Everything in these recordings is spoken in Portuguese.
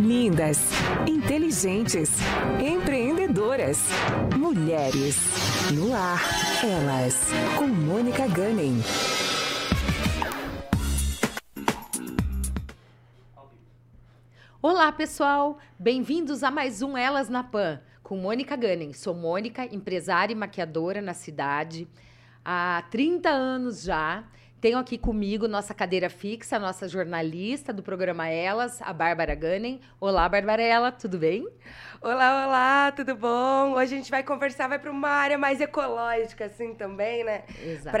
Lindas, inteligentes, empreendedoras. Mulheres. No ar, elas. Com Mônica Gunning. Olá, pessoal! Bem-vindos a mais um Elas na Pan, com Mônica Gunning. Sou Mônica, empresária e maquiadora na cidade há 30 anos já. Tenho aqui comigo nossa cadeira fixa, nossa jornalista do programa Elas, a Bárbara Gunning. Olá, Barbarella, tudo bem? Olá, olá, tudo bom? Hoje a gente vai conversar, vai para uma área mais ecológica, assim, também, né? Exato.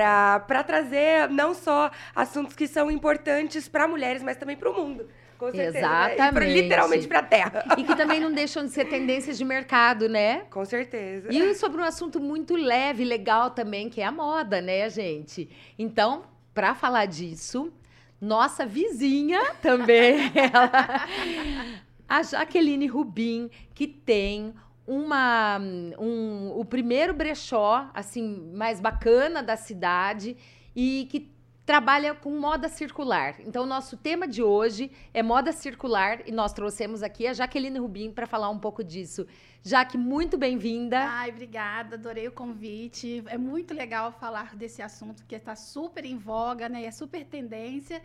Para trazer não só assuntos que são importantes para mulheres, mas também para o mundo. Com certeza. né? E pra- Exatamente. literalmente para a Terra. E que também não deixam de ser tendências de mercado, né? Com certeza. E sobre um assunto muito leve, legal também, que é a moda, né, gente? Então, para falar disso, nossa vizinha também, ela, a Jaqueline Rubim, que tem uma um, o primeiro brechó assim mais bacana da cidade e que trabalha com moda circular. Então, o nosso tema de hoje é moda circular e nós trouxemos aqui a Jaqueline Rubim para falar um pouco disso. Jaque, muito bem-vinda. Ai, obrigada, adorei o convite. É muito legal falar desse assunto que está super em voga, né? É super tendência.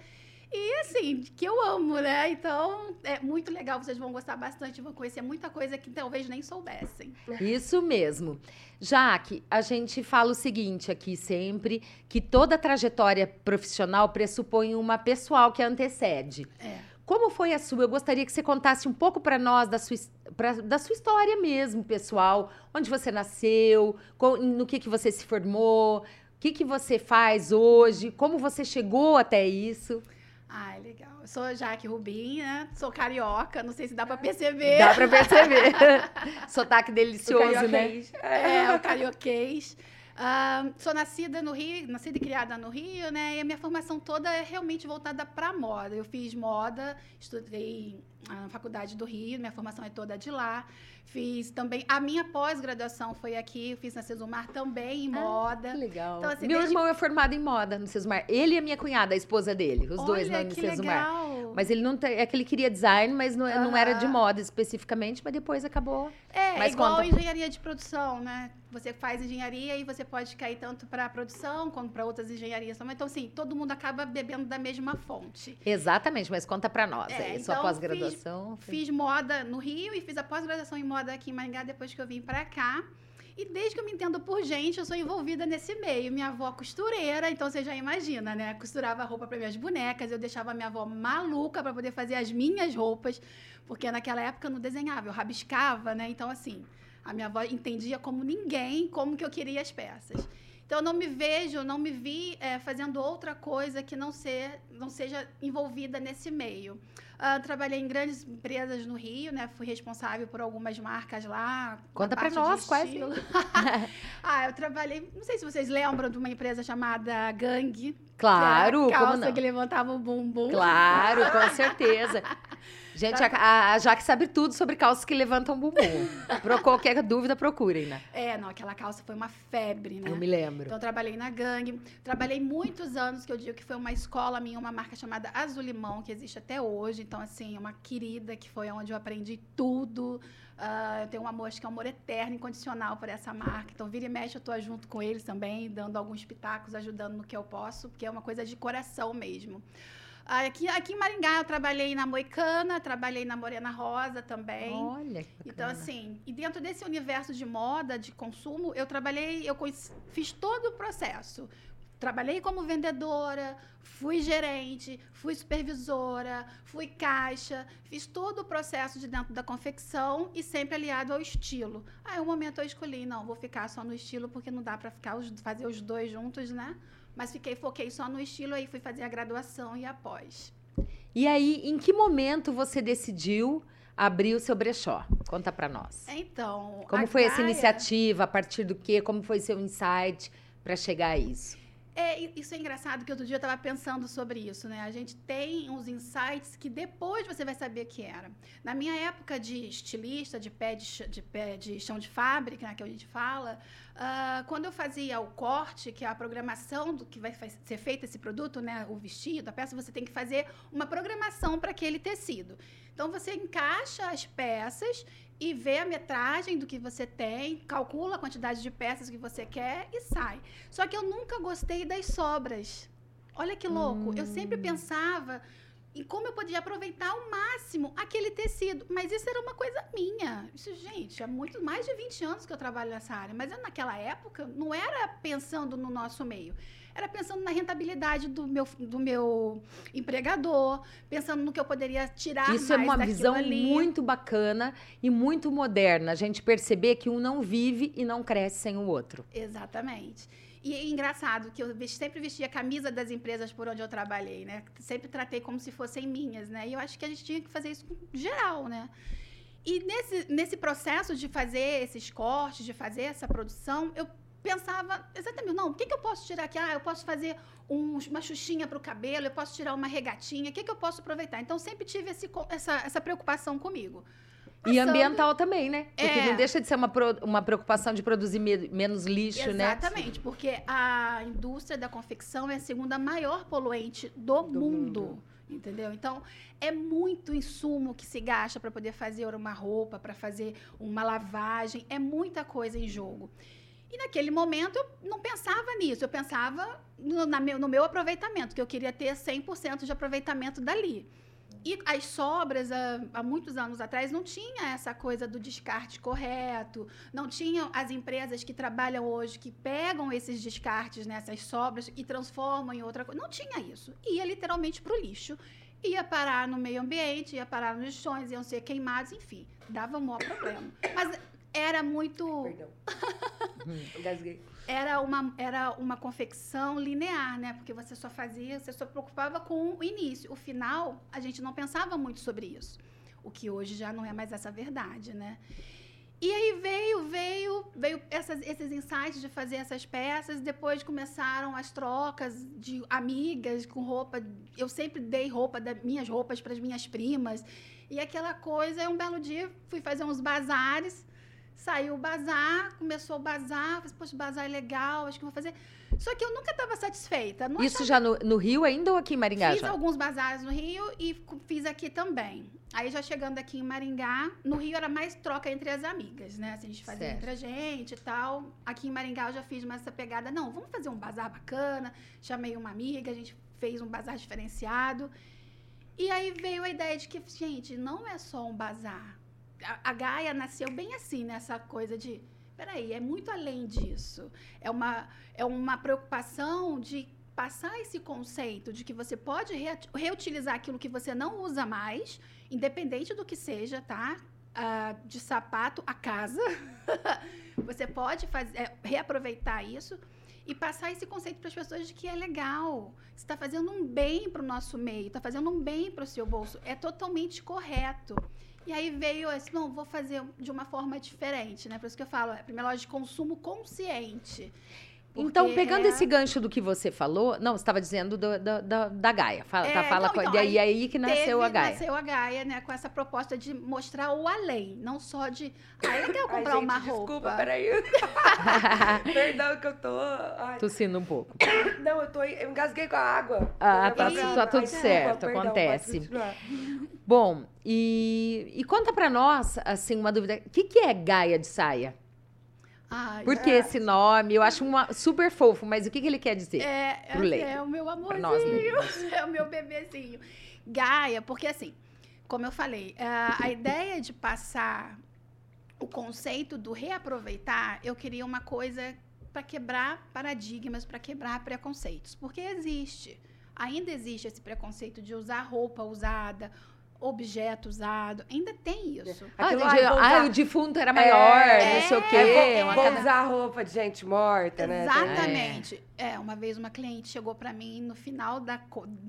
E assim, que eu amo, né? Então, é muito legal, vocês vão gostar bastante, vão conhecer muita coisa que talvez nem soubessem. Isso mesmo. Jaque, a gente fala o seguinte aqui sempre, que toda trajetória profissional pressupõe uma pessoal que a antecede. É. Como foi a sua? Eu gostaria que você contasse um pouco para nós da sua, pra- da sua história mesmo, pessoal. Onde você nasceu, co- no que, que você se formou, o que, que você faz hoje, como você chegou até isso. Ai, legal. Eu sou Jaque Rubim, né? Sou carioca, não sei se dá pra perceber. Dá para perceber. Sotaque delicioso, né? É, o carioquês. Ah, sou nascida no Rio, nascida e criada no Rio, né? E a minha formação toda é realmente voltada para moda. Eu fiz moda, estudei ah, na faculdade do Rio, minha formação é toda de lá. Fiz também a minha pós-graduação foi aqui, eu fiz na Cesumar também em moda. Que legal. Então, assim, Meu desde- irmão é formado em moda no Sesumar. Ele e a minha cunhada, a esposa dele. Os dois Olha, lá no que Sesumar. legal. Mas ele não tem. É que ele queria design, mas não, não era de moda especificamente, mas depois acabou. É, Mas é igual conta. engenharia de produção, né? Você faz engenharia e você pode cair tanto para produção como para outras engenharias também. Então, assim, todo mundo acaba bebendo da mesma fonte. Exatamente, mas conta pra nós. É, aí, sua então, pós-graduação. Foi- Fiz moda no Rio e fiz a pós-graduação em moda aqui em Maringá depois que eu vim pra cá. E desde que eu me entendo por gente, eu sou envolvida nesse meio. Minha avó costureira, então você já imagina, né? Costurava roupa para minhas bonecas, eu deixava minha avó maluca para poder fazer as minhas roupas, porque naquela época eu não desenhava, eu rabiscava, né? Então assim, a minha avó entendia como ninguém como que eu queria as peças. Então eu não me vejo, não me vi eh, fazendo outra coisa que não ser, não seja envolvida nesse meio. Ah, trabalhei em grandes empresas no Rio, né? Fui responsável por algumas marcas lá. Conta parte nós, quais ah, eu trabalhei, não sei se vocês lembram de uma empresa chamada Gang. Claro, que calça que levantava o bumbum. Claro, com certeza. Gente, a, a, a Jaque sabe tudo sobre calças que levantam bumbum. Pra qualquer dúvida, procurem, né? É, não, aquela calça foi uma febre, né? Eu me lembro. Então, eu trabalhei na gangue. Trabalhei muitos anos, que eu digo que foi uma escola minha, uma marca chamada Azul Limão, que existe até hoje. Então, assim, uma querida, que foi onde eu aprendi tudo. Ah, eu tenho um amor, acho que é um amor eterno, incondicional por essa marca. Então, vira e mexe, eu tô junto com eles também, dando alguns pitacos, ajudando no que eu posso, porque é uma coisa de coração mesmo. Ah, Aqui, aqui em Maringá, eu trabalhei na Moicana, trabalhei na Morena Rosa também. Olha, que Então, assim, e dentro desse universo de moda, de consumo, eu trabalhei, eu fiz todo o processo. Trabalhei como vendedora, fui gerente, fui supervisora, fui caixa, fiz todo o processo de dentro da confecção e sempre aliado ao estilo. Aí, um momento eu escolhi, não, vou ficar só no estilo porque não dá para ficar os- fazer os dois juntos, né? Mas fiquei, foquei só no estilo, aí fui fazer a graduação e após. E aí, em que momento você decidiu abrir o seu brechó? Conta pra nós. Então, Como foi essa Gaia- iniciativa? A partir do quê? Como foi seu insight pra chegar a isso? É, isso é engraçado que outro dia eu estava pensando sobre isso, né? A gente tem uns insights que depois você vai saber que era. Na minha época de estilista, de pé de, de, pé de chão de fábrica, né, que a gente fala, ah, quando eu fazia o corte, que é a programação do que vai ser feito esse produto, né, o vestido, a peça, você tem que fazer uma programação para aquele tecido. Então você encaixa as peças e vê a metragem do que você tem, calcula a quantidade de peças que você quer e sai. Só que eu nunca gostei das sobras. Olha que louco. Hum. Eu sempre hum. pensava em como eu podia aproveitar ao máximo aquele tecido. Mas isso era uma coisa minha. Isso, gente, há muito mais de 20 anos que eu trabalho nessa área. Mas eu, naquela época, não era pensando no nosso meio. Era pensando na rentabilidade do meu, do meu empregador, pensando no que eu poderia tirar Isso é uma visão ali. muito bacana e muito moderna. A gente perceber que um não vive e não cresce sem o outro. Exatamente. E é engraçado que eu sempre vestia a camisa das empresas por onde eu trabalhei, né? Sempre tratei como se fossem minhas, né? E eu acho que a gente tinha que fazer isso geral, né? E nesse, nesse processo de fazer esses cortes, de fazer essa produção, eu pensava exatamente, não, o que, que eu posso tirar aqui? Ah, eu posso fazer um, uma xuxinha para o cabelo, eu posso tirar uma regatinha, o que, que eu posso aproveitar? Então, sempre tive esse, essa, essa preocupação comigo. Passando... E ambiental também, né? Porque é. não deixa de ser uma, pro, uma preocupação de produzir me, menos lixo, Exatamente, né? Exatamente, porque a indústria da confecção é a segunda maior poluente do, do mundo, mundo. Entendeu? Então, é muito insumo que se gasta para poder fazer uma roupa, para fazer uma lavagem, é muita coisa em jogo. E naquele momento eu não pensava nisso, eu pensava no, meu, no meu aproveitamento, que eu queria ter 100% de aproveitamento dali. E as sobras, há, há, muitos anos atrás, não tinha essa coisa do descarte correto, não tinham as empresas que trabalham hoje, que pegam esses descartes, né, essas sobras, e transformam em outra coisa. Não tinha isso. Ia literalmente para o lixo. Ia parar no meio ambiente, ia parar nos lixões, iam ser queimados, enfim. Dava um maior problema. Mas era muito. Perdão. Engasguei era uma, era uma confecção linear, né? Porque você só fazia, você só preocupava com o início. O final, a gente não pensava muito sobre isso. O que hoje já não é mais essa verdade, né? E aí veio, veio, veio essas, esses insights de fazer essas peças. Depois começaram as trocas de amigas com roupa. Eu sempre dei roupa, das minhas roupas para as minhas primas. E aquela coisa, um belo dia, fui fazer uns bazares Saiu o bazar, começou o bazar, falei, poxa, bazar é legal, acho que vou fazer. Só que eu nunca estava satisfeita. Isso achava... já no, no, Rio ainda ou aqui em Maringá? Fiz já? alguns bazares no Rio e fiz aqui também. Aí já chegando aqui em Maringá, no Rio era mais troca entre as amigas, né? Assim, a gente fazia certo. entre a gente e tal. Aqui em Maringá eu já fiz mais essa pegada. Não, vamos fazer um bazar bacana. Chamei uma amiga, a gente fez um bazar diferenciado. E aí veio a ideia de que, gente, não é só um bazar a, Gaia nasceu bem assim, nessa coisa de. Peraí, é muito além disso. É uma, é uma preocupação de passar esse conceito de que você pode reutilizar aquilo que você não usa mais, independente do que seja, tá? Ah, de sapato a casa. você pode fazer, é, reaproveitar isso e passar esse conceito para as pessoas de que é legal. Está fazendo um bem para o nosso meio, está fazendo um bem para o seu bolso. É totalmente correto. E aí veio esse, não, vou fazer de uma forma diferente, né? Por isso que eu falo, é a primeira loja de consumo consciente. Então, pegando é... esse gancho do que você falou, não, você estava dizendo do, do, do, da Gaia. Fala, é, tá, fala então, com, então, aí, aí que nasceu teve, a Gaia. Nasceu a Gaia, né? Com essa proposta de mostrar o além, não só de. Ah, é legal comprar Ai, gente, uma roupa. Desculpa, peraí. Perdão que eu tô. Ai. Tossindo um pouco. Não, eu tô. Eu engasguei com a água. Ah, tá, tá, tudo Ai, certo, desculpa, acontece. Perdão, Bom, e, e conta pra nós, assim, uma dúvida. O que, que é Gaia de saia? Ai, Por que é. esse nome? Eu acho uma, super fofo, mas o que, que ele quer dizer? É, é, é o meu amorzinho, nós, é o meu bebezinho. Gaia, porque assim, como eu falei, a, a ideia de passar o conceito do reaproveitar, eu queria uma coisa para quebrar paradigmas, para quebrar preconceitos, porque existe. Ainda existe esse preconceito de usar roupa usada, objeto usado. Ainda tem isso. Ah, Aquilo, ah, ah, o defunto era maior, é, não sei o quê. É, vou, vou usar roupa de gente morta, né? Exatamente. É. é, uma vez uma cliente chegou para mim no final da...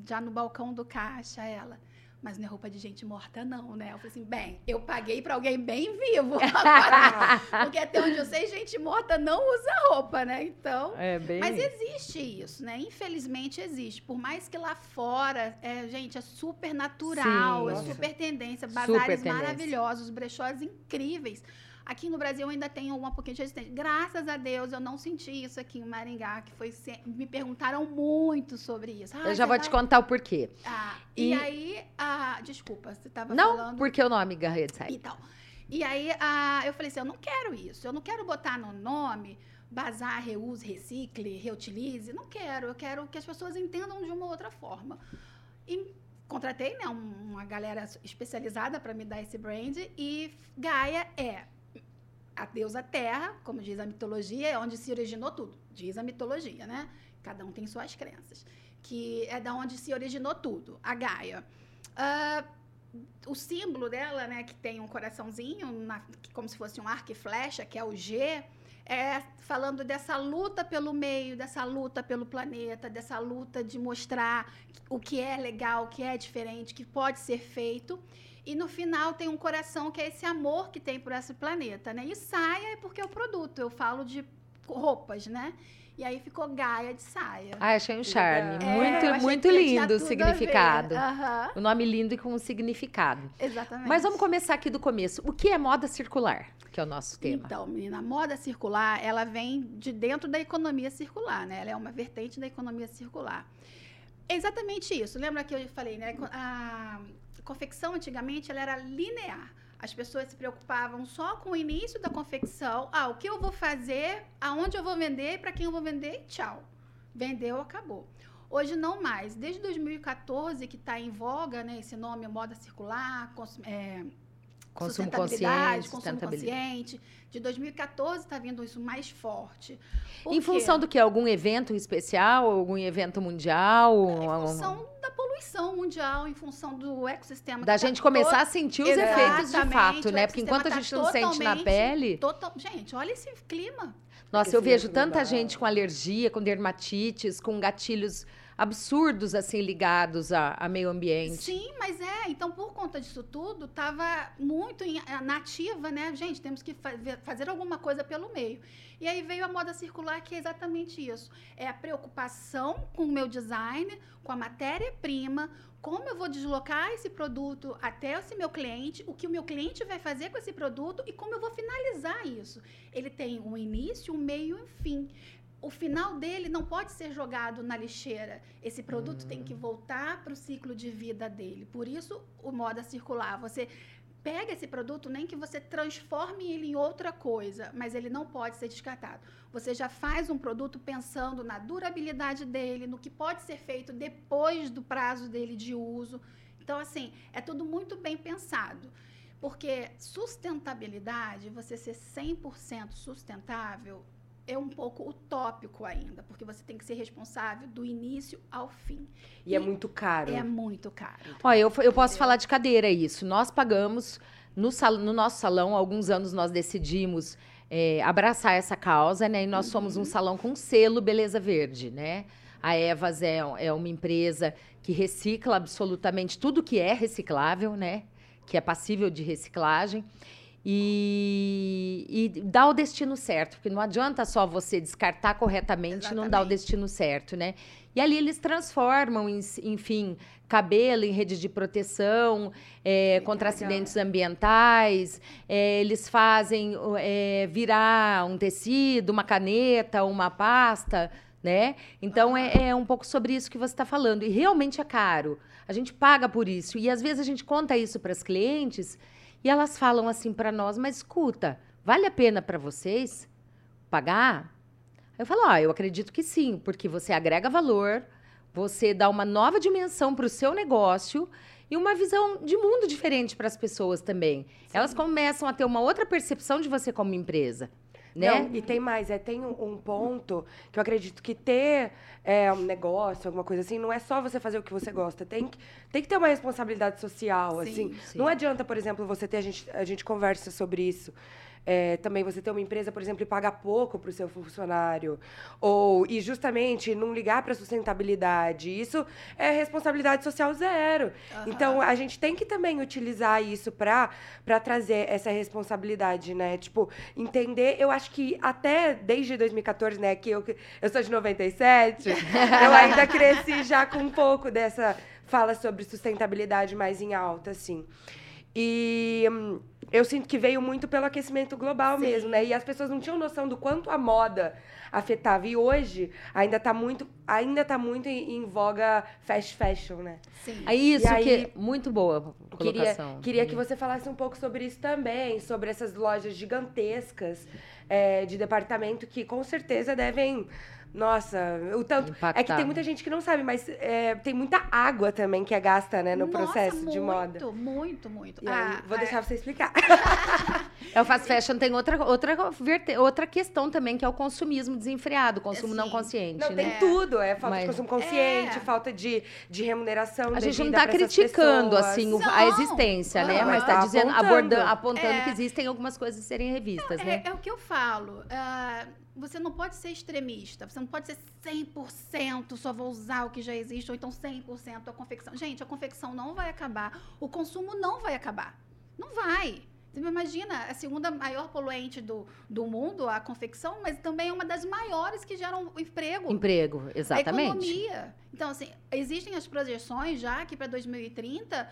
Já no balcão do caixa, ela mas não é roupa de gente morta, não, né? Eu falei assim, bem, eu paguei para alguém bem vivo. porque até onde eu sei, gente morta não usa roupa, né? Então. É bem... Mas existe isso, né? Infelizmente existe. Por mais que lá fora, é, gente, é super natural, Sim, é super tendência, bazares super tendência. maravilhosos, brechós incríveis. Aqui no Brasil ainda tem uma pouquinho de resistência. Graças a Deus eu não senti isso aqui em Maringá, que foi me perguntaram muito sobre isso. Ah, eu já vou vai... te contar o porquê. Ah, e... e aí, ah, desculpa, você estava falando. Não, porque o nome Garret Então, e aí ah, eu falei assim, eu não quero isso, eu não quero botar no nome bazar, reuse, recicle, reutilize. Não quero. Eu quero que as pessoas entendam de uma outra forma. E contratei né, uma galera especializada para me dar esse brand. E Gaia é a deusa terra, como diz a mitologia, é onde se originou tudo. Diz a mitologia, né? Cada um tem suas crenças. Que é da onde se originou tudo, a Gaia. Uh, o símbolo dela, né, que tem um coraçãozinho, como se fosse um arco e flecha, que é o G, é, falando dessa luta pelo meio, dessa luta pelo planeta, dessa luta de mostrar o que é legal, o que é diferente, que pode ser feito. E no final tem um coração que é esse amor que tem por esse planeta, né? E saia é porque é o produto. Eu falo de roupas, né? E aí ficou Gaia de saia. Ah, achei um charme. É, muito, muito lindo o significado. Uhum. O nome lindo e com um significado. Exatamente. Mas vamos começar aqui do começo. O que é moda circular? Que é o nosso tema. Então, menina, a moda circular, ela vem de dentro da economia circular, né? Ela é uma vertente da economia circular. exatamente isso. Lembra que eu falei, né? A confecção antigamente ela era linear. As pessoas se preocupavam só com o início da confecção. Ah, o que eu vou fazer, aonde eu vou vender, para quem eu vou vender e tchau. Vendeu, acabou. Hoje não mais. Desde 2014 que está em voga, né, esse nome moda circular, é, consumo consciente, consumo consciente. De 2014 está vindo isso mais forte. Por em quê? função do que? Algum evento especial? Algum evento mundial? Em função poluição mundial, em função do ecossistema. Da gente tá começar todo... a sentir os efeitos de fato, né? Porque enquanto a gente tá não sente na pele. Total... Gente, olha esse clima. Nossa, eu vejo tanta gente com alergia, com dermatites, com gatilhos absurdos assim ligados a, a, meio ambiente. Sim, mas é. Então, por conta disso tudo, estava muito eh, nativa, né? Gente, temos que fazer, fazer alguma coisa pelo meio. E aí veio a moda circular, que é exatamente isso. É a preocupação com o meu design, com a matéria-prima, como eu vou deslocar esse produto até esse meu cliente, o que o meu cliente vai fazer com esse produto e como eu vou finalizar isso. Ele tem um início, um meio e um fim o final dele não pode ser jogado na lixeira. Esse produto tem que hum. voltar para o ciclo de vida dele. Por isso, o moda circular. Você pega esse produto, nem que você transforme ele em outra coisa, mas ele não pode ser descartado. Você já faz um produto pensando na durabilidade dele, no que pode ser feito depois do prazo dele de uso. Então, assim, é tudo muito bem pensado. Porque sustentabilidade, você ser 100% sustentável, é um pouco utópico ainda, porque você tem que ser responsável do início ao fim. E, e é muito caro. É muito caro. Olha, eu, eu posso falar de cadeira isso. Nós pagamos, no, sal, no nosso salão, há alguns anos nós decidimos é, abraçar essa causa, né? E nós uhum. somos um uhum. salão com selo Beleza Verde, né? A Evas é, é uma empresa que recicla absolutamente tudo que é reciclável, né? Que é passível de reciclagem e, e dar o destino certo, porque não adianta só você descartar corretamente e não dar o destino certo, né? E ali eles transformam, enfim, cabelo em rede de proteção é, contra acidentes ambientais. É, eles fazem é, virar um tecido, uma caneta, uma pasta, né? Então é, é um pouco sobre isso que você está falando. E realmente é caro. A gente paga por isso. E às vezes a gente conta isso para as clientes e elas falam assim para nós: mas escuta, vale a pena para vocês pagar? Eu falo: ah, eu acredito que sim, porque você agrega valor, você dá uma nova dimensão para o seu negócio e uma visão de mundo diferente para as pessoas também. Sim. Elas começam a ter uma outra percepção de você como empresa. Né? Não, e tem mais, é, tem um, um, ponto que eu acredito que ter é, um negócio, alguma coisa assim, não é só você fazer o que você gosta, tem que, tem que ter uma responsabilidade social, sim, assim. Sim. Não adianta, por exemplo, você ter, a gente, a gente conversa sobre isso, é, também você ter uma empresa, por exemplo, e pagar pouco para o seu funcionário. Ou, e justamente não ligar para a sustentabilidade. Isso é responsabilidade social zero. Uhum. Então, a gente tem que também utilizar isso para trazer essa responsabilidade, né? Tipo, entender, eu acho que até desde 2014, né, que eu, eu sou de 97, eu ainda cresci já com um pouco dessa fala sobre sustentabilidade mais em alta, assim. E hum, eu sinto que veio muito pelo aquecimento global Sim. mesmo, né? E as pessoas não tinham noção do quanto a moda afetava. E hoje ainda tá muito, ainda tá muito em, em voga fast fashion, né? Sim. É isso E aí- que muito boa a Queria, colocação. queria que você falasse um pouco sobre isso também, sobre essas lojas gigantescas é, de departamento que com certeza devem. Nossa, o tanto. É que tem muita gente que não sabe, mas é, tem muita água também que é gasta, né, no Nossa, processo de moda. Muito, muito, muito. Ah, vou ah, deixar você explicar. É, o fast fashion tem outra, outra, outra questão também, que é o consumismo desenfreado, o consumo não Sim. consciente, Não, né? tem tudo. É falta Mas- de consumo consciente, É. falta de, de remuneração A gente não está criticando, assim, o- a Não. existência, né? Aham. Mas está Tá dizendo, apontando. abordando, apontando É. que existem algumas coisas a serem revistas, né? É, é o que eu falo. ah, você não pode ser extremista. Você não pode ser 100% só vou usar o que já existe, ou então 100% a confecção. Gente, a confecção não vai acabar. O consumo não vai acabar. Não vai. Você imagina, a segunda maior poluente do, do mundo, a confecção, mas também é uma das maiores que geram emprego. Emprego, A exatamente. economia. Então, assim, existem as projeções já que para 2030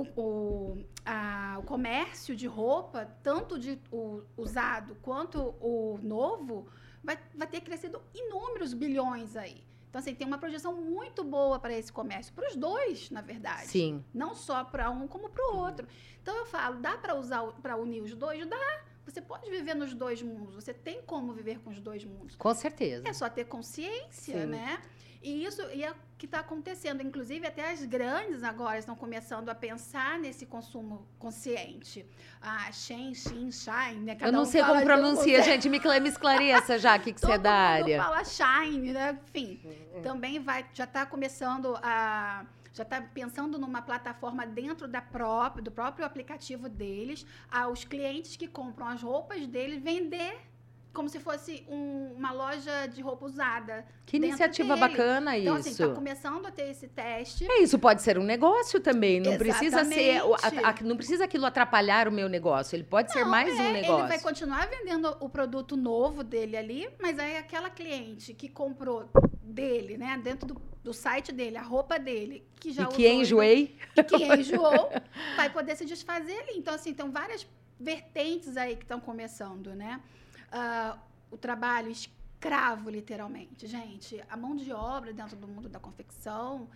o, o, a- o comércio de roupa, tanto de o usado quanto o novo, vai, vai ter crescido inúmeros bilhões aí. Então, assim, tem uma projeção muito boa para esse comércio, para os dois, na verdade. Sim. Não só para um como para o outro. Então eu falo, dá para usar para unir os dois? Dá. Você pode viver nos dois mundos. Você tem como viver com os dois mundos. Com certeza. É só ter consciência, Sim. né? E isso e é o que está acontecendo. Inclusive, até as grandes agora estão começando a pensar nesse consumo consciente. A Shen, Xin, Shine, né? Eu Cada não um sei como pronuncia, gente. Me, me esclareça já, o que, que você é Todo da mundo área. fala Shine, né? Enfim, também vai, já está começando a já está pensando numa plataforma dentro da própria, do próprio aplicativo deles, aos clientes que compram as roupas deles vender como se fosse um- uma loja de roupa usada. Que iniciativa bacana Então, isso. assim, está começando a ter esse teste. É, isso pode ser um negócio também. Não precisa ser. a- a- não precisa aquilo atrapalhar o meu negócio. Ele pode ser Não, mais é, um negócio. Ele vai continuar vendendo o produto novo dele ali, mas aí aquela cliente que comprou dele, né, dentro do, do site dele, a roupa dele, que já e usou que enjoei. e que enjoou, vai poder se desfazer ali. Então, assim, tem várias vertentes aí que estão começando, né? Ah, o trabalho escravo, literalmente. Gente, a mão de obra dentro do mundo da confecção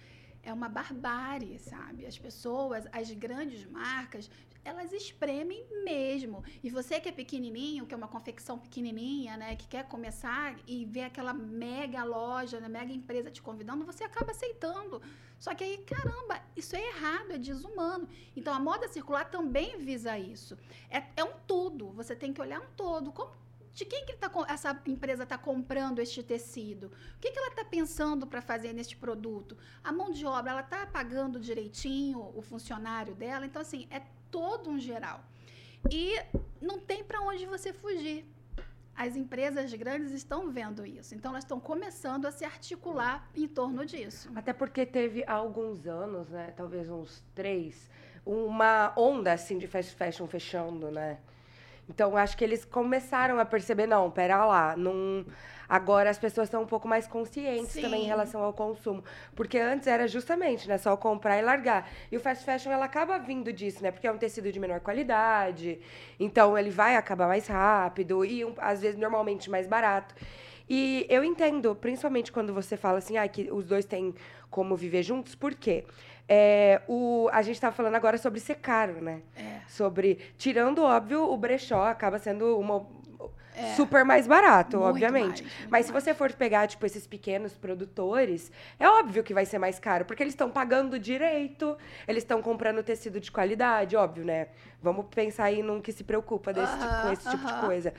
é uma barbárie, sabe? As pessoas, as grandes marcas, elas espremem mesmo. E você que é pequenininho, que é uma confecção pequenininha, né, que quer começar e vê aquela mega loja, né, mega empresa te convidando, você acaba aceitando. Só que aí, caramba, isso é errado, é desumano. Então, a moda circular também visa isso. É, é um todo, você tem que olhar um todo. Como, de quem que tá, essa empresa está comprando este tecido? O que, que ela está pensando para fazer neste produto? A mão de obra, ela está pagando direitinho o funcionário dela? Então, assim, é todo um geral. E não tem para onde você fugir. As empresas grandes estão vendo isso. Então, elas estão começando a se articular em torno disso. Até porque teve há alguns anos, né? Talvez uns três, uma onda assim de fast fashion fechando, né? Então acho que eles começaram a perceber, não, pera lá, não. Agora as pessoas estão um pouco mais conscientes Sim. também em relação ao consumo. Porque antes era justamente, né, só comprar e largar. E o fast fashion ela acaba vindo disso, né? Porque é um tecido de menor qualidade. Então ele vai acabar mais rápido e às vezes normalmente mais barato. E eu entendo, principalmente quando você fala assim, ah, que os dois têm como viver juntos, por quê? É, o, a gente estava falando agora sobre ser caro, né? É. Sobre, tirando, óbvio, o brechó acaba sendo uma, É. super mais barato, Muito obviamente. mais, Mas se mais. você for pegar, tipo, esses pequenos produtores, é óbvio que vai ser mais caro, porque eles estão pagando direito, eles estão comprando tecido de qualidade, óbvio, né? Vamos pensar aí num que se preocupa desse tipo, com esse tipo de coisa.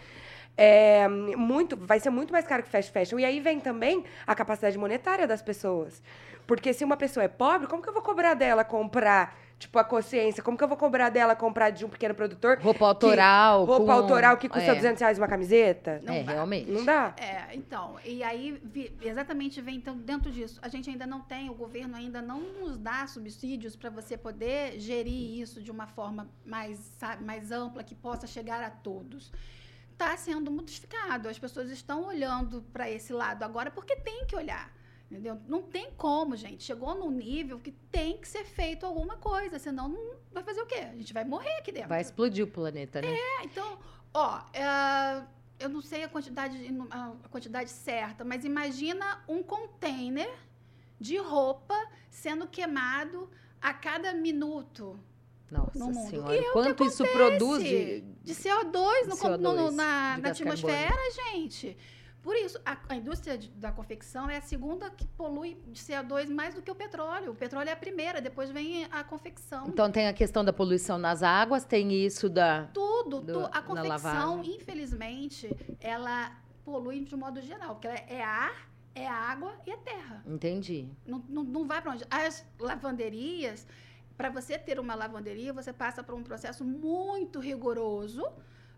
É, muito, vai ser muito mais caro que fast fashion. E aí vem também a capacidade monetária das pessoas. Porque se uma pessoa é pobre, como que eu vou cobrar dela comprar, tipo, a consciência? Como que eu vou cobrar dela comprar de um pequeno produtor Roupa autoral. roupa com- autoral que custa é, 200 reais uma camiseta? Não é, dá. realmente. Não dá. É, então, e aí vi- exatamente vem então dentro disso. A gente ainda não tem, o governo ainda não nos dá subsídios para você poder gerir isso de uma forma mais, sabe, mais ampla que possa chegar a todos. Está sendo modificado. As pessoas estão olhando para esse lado agora porque tem que olhar. Entendeu? Não tem como, gente. Chegou num nível que tem que ser feito alguma coisa, senão não vai fazer o quê? A gente vai morrer aqui dentro. Vai explodir o planeta, né? É, então, ó, é, eu não sei a quantidade, a quantidade certa, mas imagina um container de roupa sendo queimado a cada minuto. Nossa no mundo. senhora, E é quanto isso produz de... de CO2, no, CO2, no- na, na atmosfera, gente. Por isso, a, a indústria de- da confecção é a segunda que polui de CO2 mais do que o petróleo. O petróleo é a primeira, depois vem a confecção. Então tem a questão da poluição nas águas, tem isso da... tudo, do- tu- a confecção, infelizmente, ela polui de um modo geral, porque ela é ar, é água e é terra. Entendi. Não, não, não vai para onde. As lavanderias, para você ter uma lavanderia, você passa por um processo muito rigoroso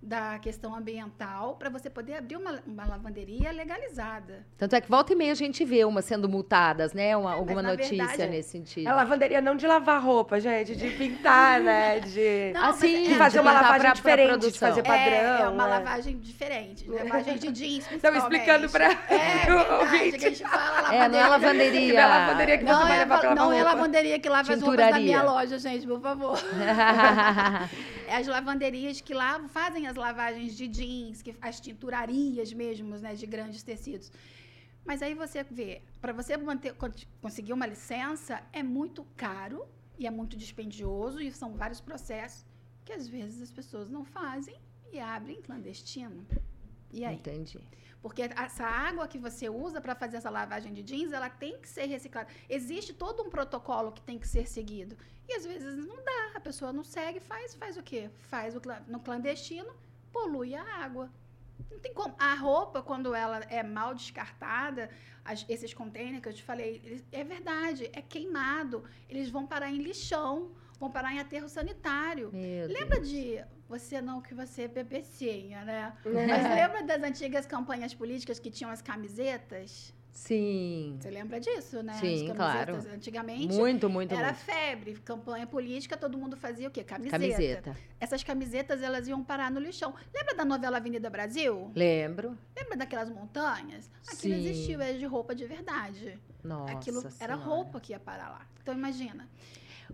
da questão ambiental para você poder abrir uma, uma lavanderia legalizada. Tanto é que volta e meia a gente vê uma sendo multadas, né? Uma, alguma É, na notícia verdade, nesse sentido. É lavanderia não de lavar roupa, gente, de pintar, né? De, Não, Ah, mas sim, de é- fazer uma pintar lavagem pra- pra diferente, de produção. fazer É, padrão. é uma né? lavagem diferente, lavagem de jeans, Estão explicando pra É o ouvinte. que a gente fala É, não é lavanderia. Não é lavanderia que você Não vai é, levar pra lavar não é lavanderia que lava as roupas da minha loja, gente, por favor. As lavanderias que lavam, fazem as lavagens de jeans, que, as tinturarias mesmo, né, de grandes tecidos. Mas aí você vê, para você manter, con- conseguir uma licença, é muito caro e é muito dispendioso, e são vários processos que às vezes as pessoas não fazem e abrem clandestino. E aí? Entendi. Porque essa água que você usa para fazer essa lavagem de jeans, ela tem que ser reciclada. Existe todo um protocolo que tem que ser seguido. E às vezes não dá, a pessoa não segue, faz, faz o quê? Faz o no clandestino, polui a água. Não tem como. A roupa, quando ela é mal descartada, as- esses containers que eu te falei, eles- é verdade, é queimado. Eles vão parar em lixão, vão parar em aterro sanitário. Meu Lembra Deus. de você não que você é bebecinha, né? É. Mas lembra das antigas campanhas políticas que tinham as camisetas? Sim. Você lembra disso, né? Sim, as claro. camisetas antigamente Muito, muito, era muito. febre, campanha política, todo mundo fazia o quê? Camiseta. Camiseta. Essas camisetas elas iam parar no lixão. Lembra da novela Avenida Brasil? Lembro. Lembra daquelas montanhas? Aquilo Sim. existiu, era de roupa de verdade. Nossa Aquilo era Senhora. roupa que ia parar lá. Então imagina.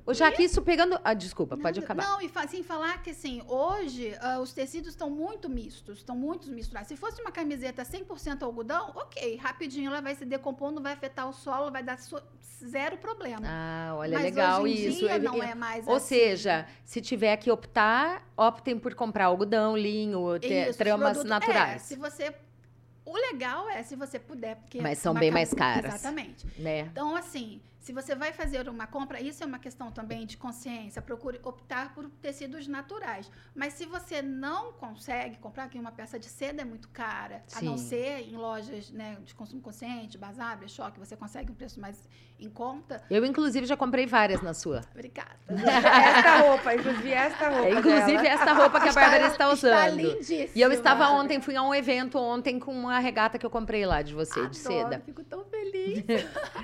Ô, Jaque, isso pegando... Ah, desculpa, pode Não, acabar. Não, e sem falar que, assim, hoje ah, os tecidos estão muito mistos, estão muito misturados. Se fosse uma camiseta 100% algodão, ok, rapidinho ela vai se decompor, não vai afetar o solo, vai dar so- zero problema. Ah, olha, Mas legal hoje em isso. dia Eu- não é mais Ou assim. seja, se tiver que optar, optem por comprar algodão, linho, te- Isso, tramas produto- naturais. É, se você... O legal é se você puder, porque... Mas são uma bem mais caras. Exatamente. Né? Então, assim, se você vai fazer uma compra, isso é uma questão também de consciência, procure optar por tecidos naturais. Mas se você não consegue comprar, que uma peça de seda é muito cara, a não Sim. ser em lojas né, de consumo consciente, Bazar, Brechó, que você consegue um preço mais em conta, Eu, inclusive, já comprei várias na sua. obrigada. Esta roupa, inclusive esta roupa. É, inclusive, dela. essa roupa que a Bárbara está usando. Está lindíssima. E eu estava ontem, fui a um evento ontem com uma regata que eu comprei lá de você, de Adoro, seda. Fico tão feliz.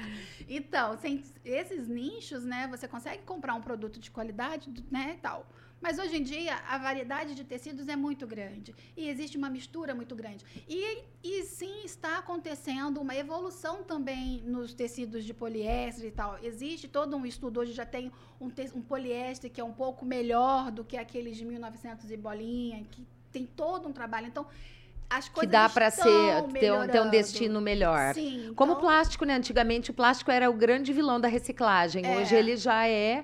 então, sem esses nichos, né, você consegue comprar um produto de qualidade, né, e tal. Mas hoje em dia a variedade de tecidos é muito grande e existe uma mistura muito grande. E, e sim está acontecendo uma evolução também nos tecidos de poliéster e tal. Existe todo um estudo hoje já tem um, um poliéster que é um pouco melhor do que aqueles de 1900 e bolinha, que tem todo um trabalho. Então as Que coisas dá para ser ter um, ter um destino melhor. Sim, Como o então- plástico, né? Antigamente o plástico era o grande vilão da reciclagem. É. Hoje ele já é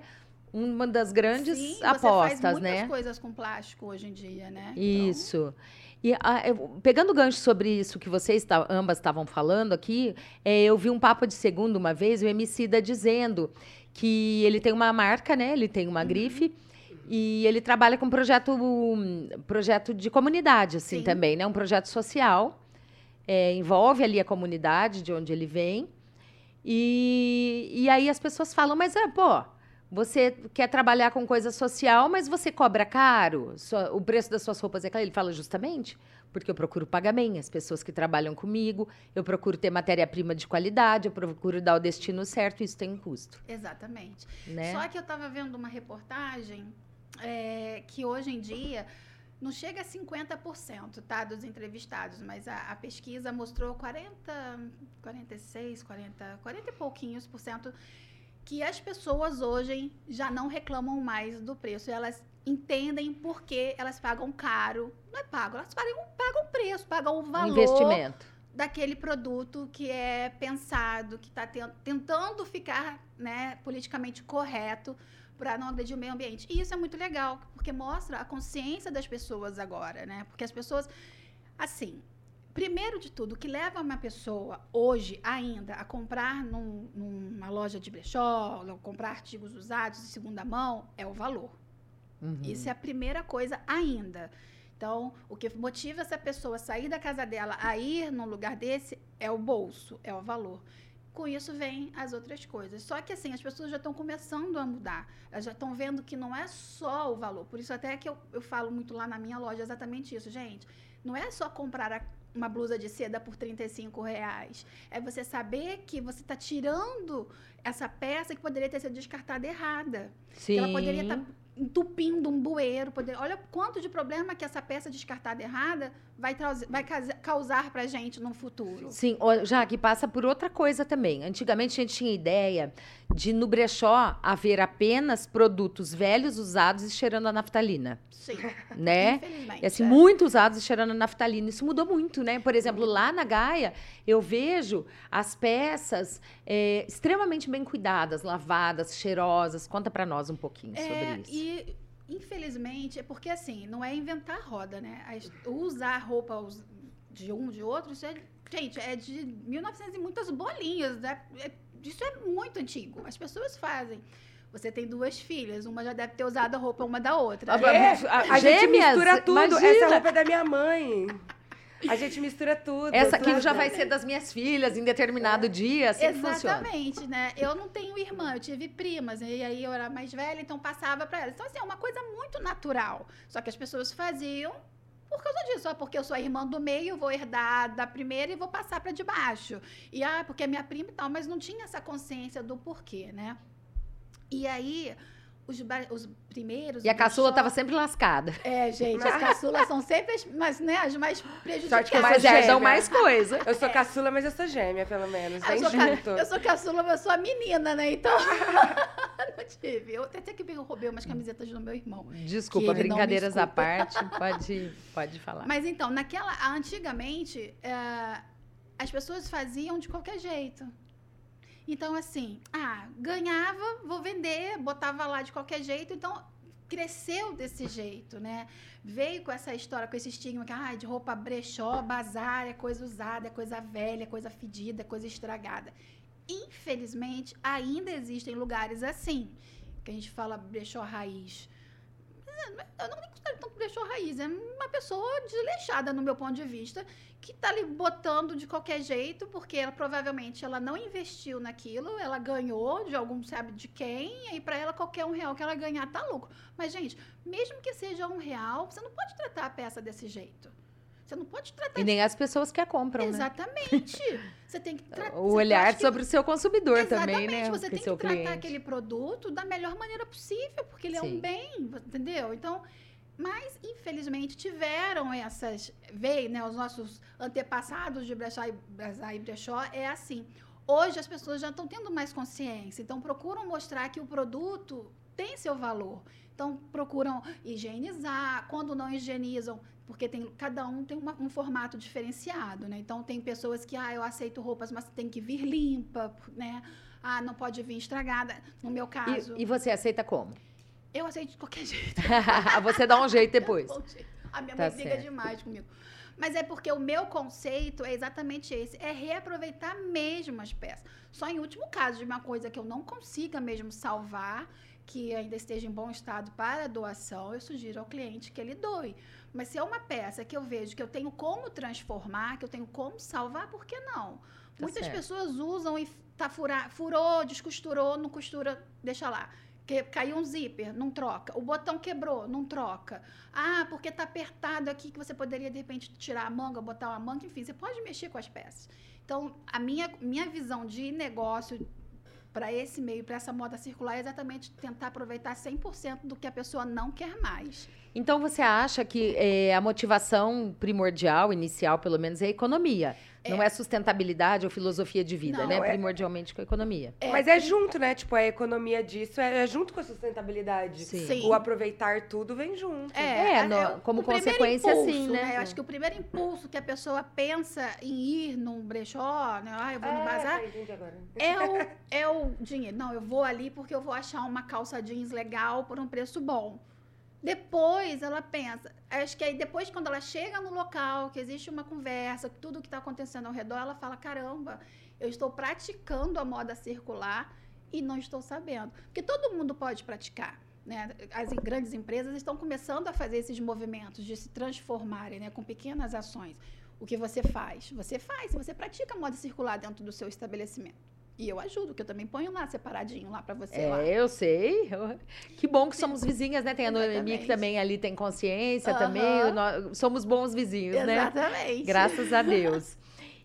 uma das grandes Sim, você apostas, faz muitas né? coisas com plástico hoje em dia, né? Então, Isso. E ah, eu- pegando gancho sobre isso que vocês ambas estavam falando aqui, é, eu vi um papo de segundo uma vez, o Emicida dizendo que ele tem uma marca, né? Ele tem Uhum. uma grife. E ele trabalha com projeto, um, projeto de comunidade, assim, Sim. também, né? Um projeto social. É, envolve ali a comunidade de onde ele vem. E, e aí as pessoas falam, mas, é, pô, você quer trabalhar com coisa social, mas você cobra caro? Sua- o preço das suas roupas é caro? Ele fala justamente porque eu procuro pagar bem as pessoas que trabalham comigo, eu procuro ter matéria-prima de qualidade, eu procuro dar o destino certo, isso tem um custo, Exatamente. né? Só que eu estava vendo uma reportagem é, que hoje em dia não chega a 50%, tá, dos entrevistados, mas a, a, pesquisa mostrou 40, 46, 40, 40 e pouquinhos por cento que as pessoas hoje já não reclamam mais do preço. Elas entendem por que elas pagam caro. Não é pago, elas pagam, pagam preço, pagam o valor. Investimento. Daquele produto que é pensado, que está tentando ficar né, politicamente correto para não agredir o meio ambiente. E isso é muito legal, porque mostra a consciência das pessoas agora, né? Porque as pessoas, assim, primeiro de tudo, o que leva uma pessoa hoje ainda a comprar num, numa loja de brechó, ou comprar artigos usados de segunda mão, é o valor. Uhum. Isso é a primeira coisa ainda. Então, o que motiva essa pessoa a sair da casa dela a ir num lugar desse é o bolso, é o valor com isso vem as outras coisas. Só que assim, as pessoas já estão começando a mudar. Elas já estão vendo que não é só o valor. Por isso até que eu, eu falo muito lá na minha loja exatamente isso, gente. Não é só comprar a, uma blusa de seda por 35 reais. É você saber que você está tirando essa peça que poderia ter sido descartada errada. Sim. Que ela poderia estar tá entupindo um bueiro. Poder... Olha quanto de problema que essa peça descartada errada vai, vai causar para a gente no futuro. Sim, já que passa por outra coisa também. Antigamente a gente tinha ideia de no brechó haver apenas produtos velhos, usados e cheirando a naftalina. Sim. Né? E assim, é. muito usados e cheirando a naftalina. Isso mudou muito, né? Por exemplo, lá na Gaia, eu vejo as peças é, extremamente bem cuidadas, lavadas, cheirosas. Conta para nós um pouquinho é, sobre isso. E infelizmente, é porque assim, não é inventar roda, né? Usar roupa de um, de outro, isso é, gente, é de 1900 e muitas bolinhas, né? É, isso é muito antigo. As pessoas fazem. Você tem duas filhas, uma já deve ter usado a roupa uma da outra. É, a, a gente mistura tudo. Imagina. Essa roupa é da minha mãe. A gente mistura tudo. Essa aqui já vai ser das minhas filhas em determinado é. dia, assim Exatamente, funciona. né? Eu não tenho irmã, eu tive primas, e aí eu era mais velha, então passava para elas. Então, assim, é uma coisa muito natural. Só que as pessoas faziam por causa disso, só porque eu sou a irmã do meio, vou herdar da primeira e vou passar para de baixo. E ah, porque é minha prima e tal, mas não tinha essa consciência do porquê, né? E aí, os, os primeiros. E a caçula estava sempre lascada. É, gente, as caçulas são sempre as, mas, né, as mais prejudicadas. que mas herdam mais coisa. Eu sou é. caçula, mas eu sou gêmea, pelo menos. Vem eu junto. Ca, eu sou caçula, mas eu sou a menina, né? Então. não tive. Eu até que roubei umas camisetas do meu irmão. Desculpa, brincadeiras à parte. Pode, pode falar. Mas então, naquela. Antigamente, é, as pessoas faziam de qualquer jeito. Então, assim, ah, ganhava, vou vender, botava lá de qualquer jeito. Então, cresceu desse jeito, né? Veio com essa história, com esse estigma que, ah, de roupa brechó, bazar, é coisa usada, é coisa velha, é coisa fedida, é coisa estragada. Infelizmente, ainda existem lugares assim, que a gente fala brechó raiz. Eu não considero tanto brechó raiz, é uma pessoa desleixada no meu ponto de vista, que tá ali botando de qualquer jeito, porque ela provavelmente ela não investiu naquilo, ela ganhou de algum sabe de quem, e para ela qualquer um real que ela ganhar tá lucro. Mas, gente, mesmo que seja um real, você não pode tratar a peça desse jeito. Você não pode tratar. E nem as pessoas que a compram, Exatamente. né? Você tem que tratar. O olhar que... sobre o seu consumidor Exatamente. também, né? Você tem que tratar cliente. aquele produto da melhor maneira possível, porque ele Sim. é um bem, entendeu? Então, mas, infelizmente, tiveram essas. Veio, né? Os nossos antepassados de brechó e, e brechó é assim. Hoje as pessoas já estão tendo mais consciência, então procuram mostrar que o produto tem seu valor. Então procuram higienizar, quando não higienizam, porque tem, cada um tem uma, um formato diferenciado, né? Então tem pessoas que, ah, eu aceito roupas, mas tem que vir limpa, né? Ah, não pode vir estragada. No meu caso. E, e você aceita como? Eu aceito de qualquer jeito. Você dá um jeito depois. A minha tá mãe briga demais comigo. Mas é porque o meu conceito é exatamente esse: é reaproveitar mesmo as peças. Só em último caso de uma coisa que eu não consiga mesmo salvar, que ainda esteja em bom estado para doação, eu sugiro ao cliente que ele doe. Mas se é uma peça que eu vejo que eu tenho como transformar, que eu tenho como salvar, por que não? Tá Muitas certo. pessoas usam e tá furar, furou, descosturou, não costura, deixa lá que caiu um zíper, não troca. O botão quebrou, não troca. Ah, porque está apertado aqui que você poderia de repente tirar a manga, botar uma manga, enfim, você pode mexer com as peças. Então, a minha, minha visão de negócio para esse meio, para essa moda circular, é exatamente tentar aproveitar 100% do que a pessoa não quer mais. Então você acha que é, a motivação primordial, inicial pelo menos, é a economia? É. Não é sustentabilidade ou filosofia de vida, não, né? É... Primordialmente com a economia. É. Mas é junto, né? Tipo, a economia disso é, é junto com a sustentabilidade. Sim. sim. O aproveitar tudo vem junto. É, é no, é, como consequência, impulso, sim, né? né? Eu acho que o primeiro impulso que a pessoa pensa em ir num brechó, né? Ah, eu vou no bazar. É o, é o dinheiro. Não, eu vou ali porque eu vou achar uma calça jeans legal por um preço bom. Depois ela pensa, acho que aí depois quando ela chega no local, que existe uma conversa, tudo que está acontecendo ao redor, ela fala: caramba, eu estou praticando a moda circular e não estou sabendo. Porque todo mundo pode praticar. Né? As grandes empresas estão começando a fazer esses movimentos de se transformarem né? com pequenas ações. O que você faz? Você faz, você pratica moda circular dentro do seu estabelecimento. E eu ajudo, que eu também ponho lá separadinho lá para você. É, lá. eu sei. Que bom que somos vizinhas, né? Tem a Noemi que também ali tem consciência uhum. também. Nós, somos bons vizinhos, Exatamente. né? Exatamente. Graças a Deus.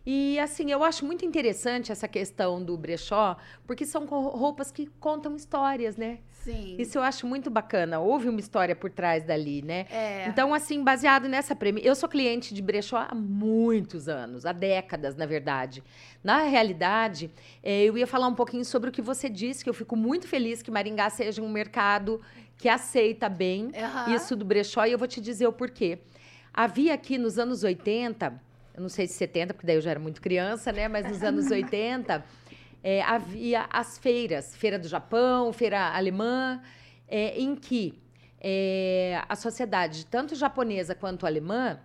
E assim, eu acho muito interessante essa questão do brechó, porque são roupas que contam histórias, né? Sim. Isso eu acho muito bacana. Houve uma história por trás dali, né? É. Então, assim, baseado nessa premissa. Eu sou cliente de brechó há muitos anos, há décadas, na verdade. Na realidade, é, eu ia falar um pouquinho sobre o que você disse, que eu fico muito feliz que Maringá seja um mercado que aceita bem uhum. isso do brechó, e eu vou te dizer o porquê. Havia aqui nos anos 80 eu não sei se 70, porque daí eu já era muito criança, né? Mas nos anos 80 é, havia as feiras, Feira do Japão, Feira Alemã, é, em que é, a sociedade, tanto japonesa quanto alemã,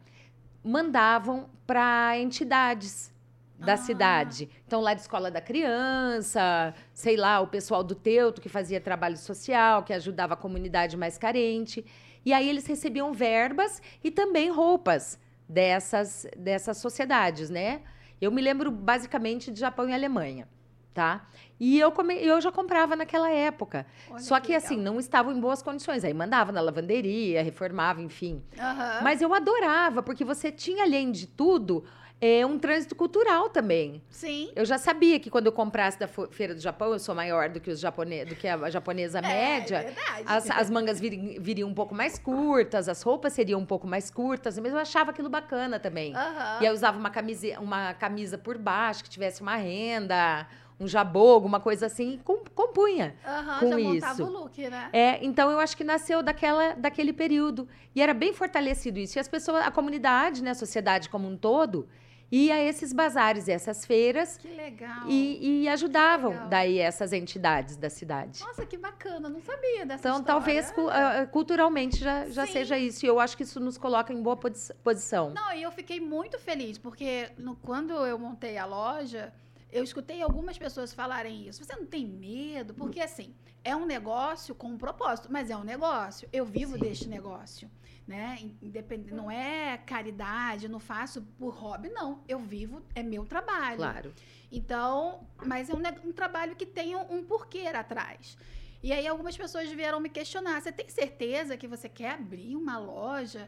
mandavam para entidades da ah. cidade. Então, lá de escola da criança, sei lá, o pessoal do Teuto que fazia trabalho social, que ajudava a comunidade mais carente. E aí eles recebiam verbas e também roupas dessas, dessas sociedades, né? Eu me lembro basicamente de Japão e Alemanha, tá? E eu, come, eu já comprava naquela época. Olha Só que, que assim, não estavam em boas condições. Aí mandava na lavanderia, reformava, enfim. Uhum. Mas eu adorava, porque você tinha, além de tudo, é um trânsito cultural também. Sim. Eu já sabia que quando eu comprasse da Feira do Japão, eu sou maior do que, os japone... do que a japonesa é, média. É verdade. As, as mangas vir, viriam um pouco mais curtas, as roupas seriam um pouco mais curtas, mas eu achava aquilo bacana também. Uhum. E aí eu usava uma camisa, uma camisa por baixo, que tivesse uma renda, um jabô, alguma coisa assim, e compunha uhum, com já isso. o look, né? É, então eu acho que nasceu daquela, daquele período. E era bem fortalecido isso. E as pessoas, a comunidade, né, a sociedade como um todo ia a esses bazares e essas feiras. Que legal. E, e ajudavam legal. daí essas entidades da cidade. Nossa, que bacana, não sabia dessa Então, história. talvez uh, culturalmente já, já seja isso. E eu acho que isso nos coloca em boa posição. Não, e eu fiquei muito feliz, porque no, quando eu montei a loja, eu escutei algumas pessoas falarem isso. Você não tem medo? Porque, assim, é um negócio com um propósito, mas é um negócio. Eu vivo Sim. deste negócio né? Independente, não é caridade, não faço por hobby, não. Eu vivo, é meu trabalho. Claro. Então, mas é um, um trabalho que tem um, um porquê atrás. E aí algumas pessoas vieram me questionar: você tem certeza que você quer abrir uma loja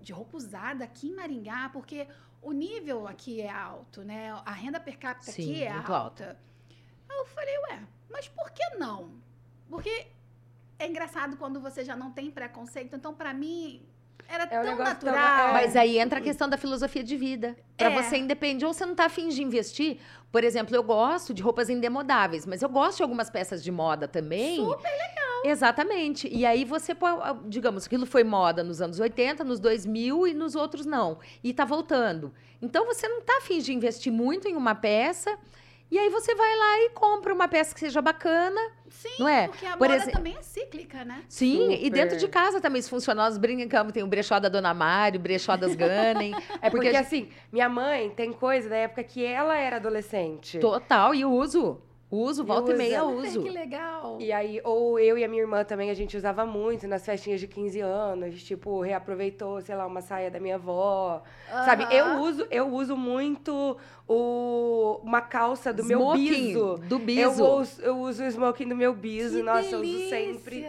de roupa usada aqui em Maringá? Porque o nível aqui é alto, né? A renda per capita Sim, aqui é alta. alta. Aí eu falei, ué, mas por que não? Porque é engraçado quando você já não tem preconceito. Então, para mim, era é tão natural. Tão... É. Mas aí entra a questão da filosofia de vida. Para é. você independe, ou você não tá afim de investir. Por exemplo, eu gosto de roupas indemodáveis, mas eu gosto de algumas peças de moda também. Super legal. Exatamente. E aí você, digamos, aquilo foi moda nos anos 80, nos 2000 e nos outros não. E tá voltando. Então você não tá afim de investir muito em uma peça e aí você vai lá e compra uma peça que seja bacana. Sim, não é? porque a Por moda ex... também é cíclica, né? Sim, Super. e dentro de casa também isso funciona. Nós brincamos, tem o brechó da Dona Mário, o brechó das Gunning. é porque, porque assim, minha mãe tem coisa da época que ela era adolescente. Total, e uso. Uso, volta e meia uso. que legal. E aí, ou eu e a minha irmã também, a gente usava muito nas festinhas de 15 anos. Tipo, reaproveitou, sei lá, uma saia da minha avó. Sabe? Eu uso, eu uso muito o, uma calça do smoking, meu biso. Do biso. Eu uso, eu uso o smoking do meu biso. Que Nossa, delícia. eu uso sempre.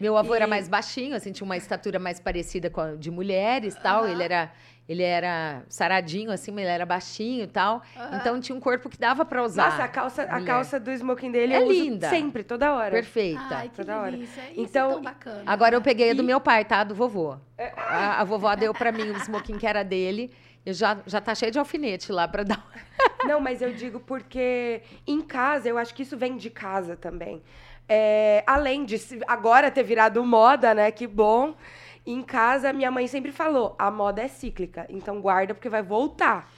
Meu avô e... era mais baixinho, assim, tinha uma estatura mais parecida com a de mulheres tal. Ele era Ele era saradinho, assim, mas ele era baixinho e tal. Então tinha um corpo que dava pra usar. Nossa, a calça, a mulher. calça do smoking dele É eu uso linda. sempre, toda hora. Perfeita. Ai, que toda hora. Isso Então, é tão bacana. Agora eu peguei a do E- meu pai, tá? Do vovô. É. A, a vovó deu pra mim o smoking que era dele. Eu já, já tá cheio de alfinete lá pra dar. Não, mas eu digo porque em casa, eu acho que isso vem de casa também. É, além de agora ter virado moda, né? Que bom. Em casa, minha mãe sempre falou: a moda é cíclica, então guarda porque vai voltar.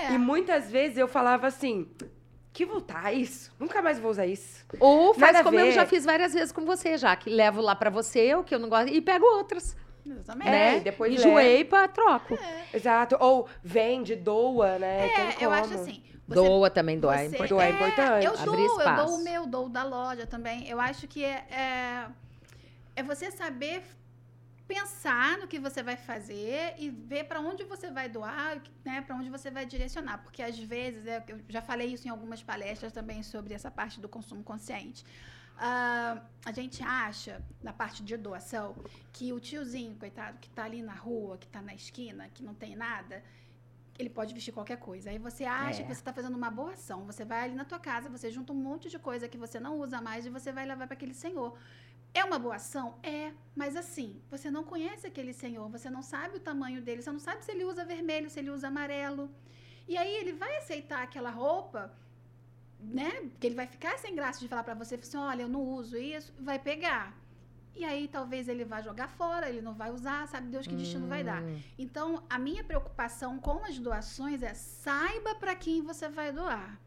É. E muitas vezes eu falava assim: que voltar isso? Nunca mais vou usar isso. Ou faz Nada como eu já fiz várias vezes com você, já. Que levo lá pra você, o que eu não gosto, e pego outras. Exatamente. É, né? e depois Enjoei, pá, troco. Exato. Ou vende, doa, né? Tem É, eu acho assim. você- Doa também, doa. É você- importante. Doar é importante. Eu Abrir dou, eu espaço. dou o meu, dou o da loja também. Eu acho que é, é, é você saber pensar no que você vai fazer e ver para onde você vai doar, né, para onde você vai direcionar, porque às vezes é, eu já falei isso em algumas palestras também sobre essa parte do consumo consciente. Ah, a gente acha na parte de doação que o tiozinho, coitado, que tá ali na rua, que tá na esquina, que não tem nada, ele pode vestir qualquer coisa. Aí você acha É. que você está fazendo uma boa ação. Você vai ali na tua casa, você junta um monte de coisa que você não usa mais e você vai levar para aquele senhor. É uma boa ação? É, mas assim, você não conhece aquele senhor, você não sabe o tamanho dele, você não sabe se ele usa vermelho, se ele usa amarelo. E aí ele vai aceitar aquela roupa, né? Porque ele vai ficar sem graça de falar para você, assim, olha, eu não uso isso, vai pegar. E aí talvez ele vá jogar fora, ele não vai usar, sabe Deus que destino vai dar. Hum, Então, a minha preocupação com as doações é saiba para quem você vai doar.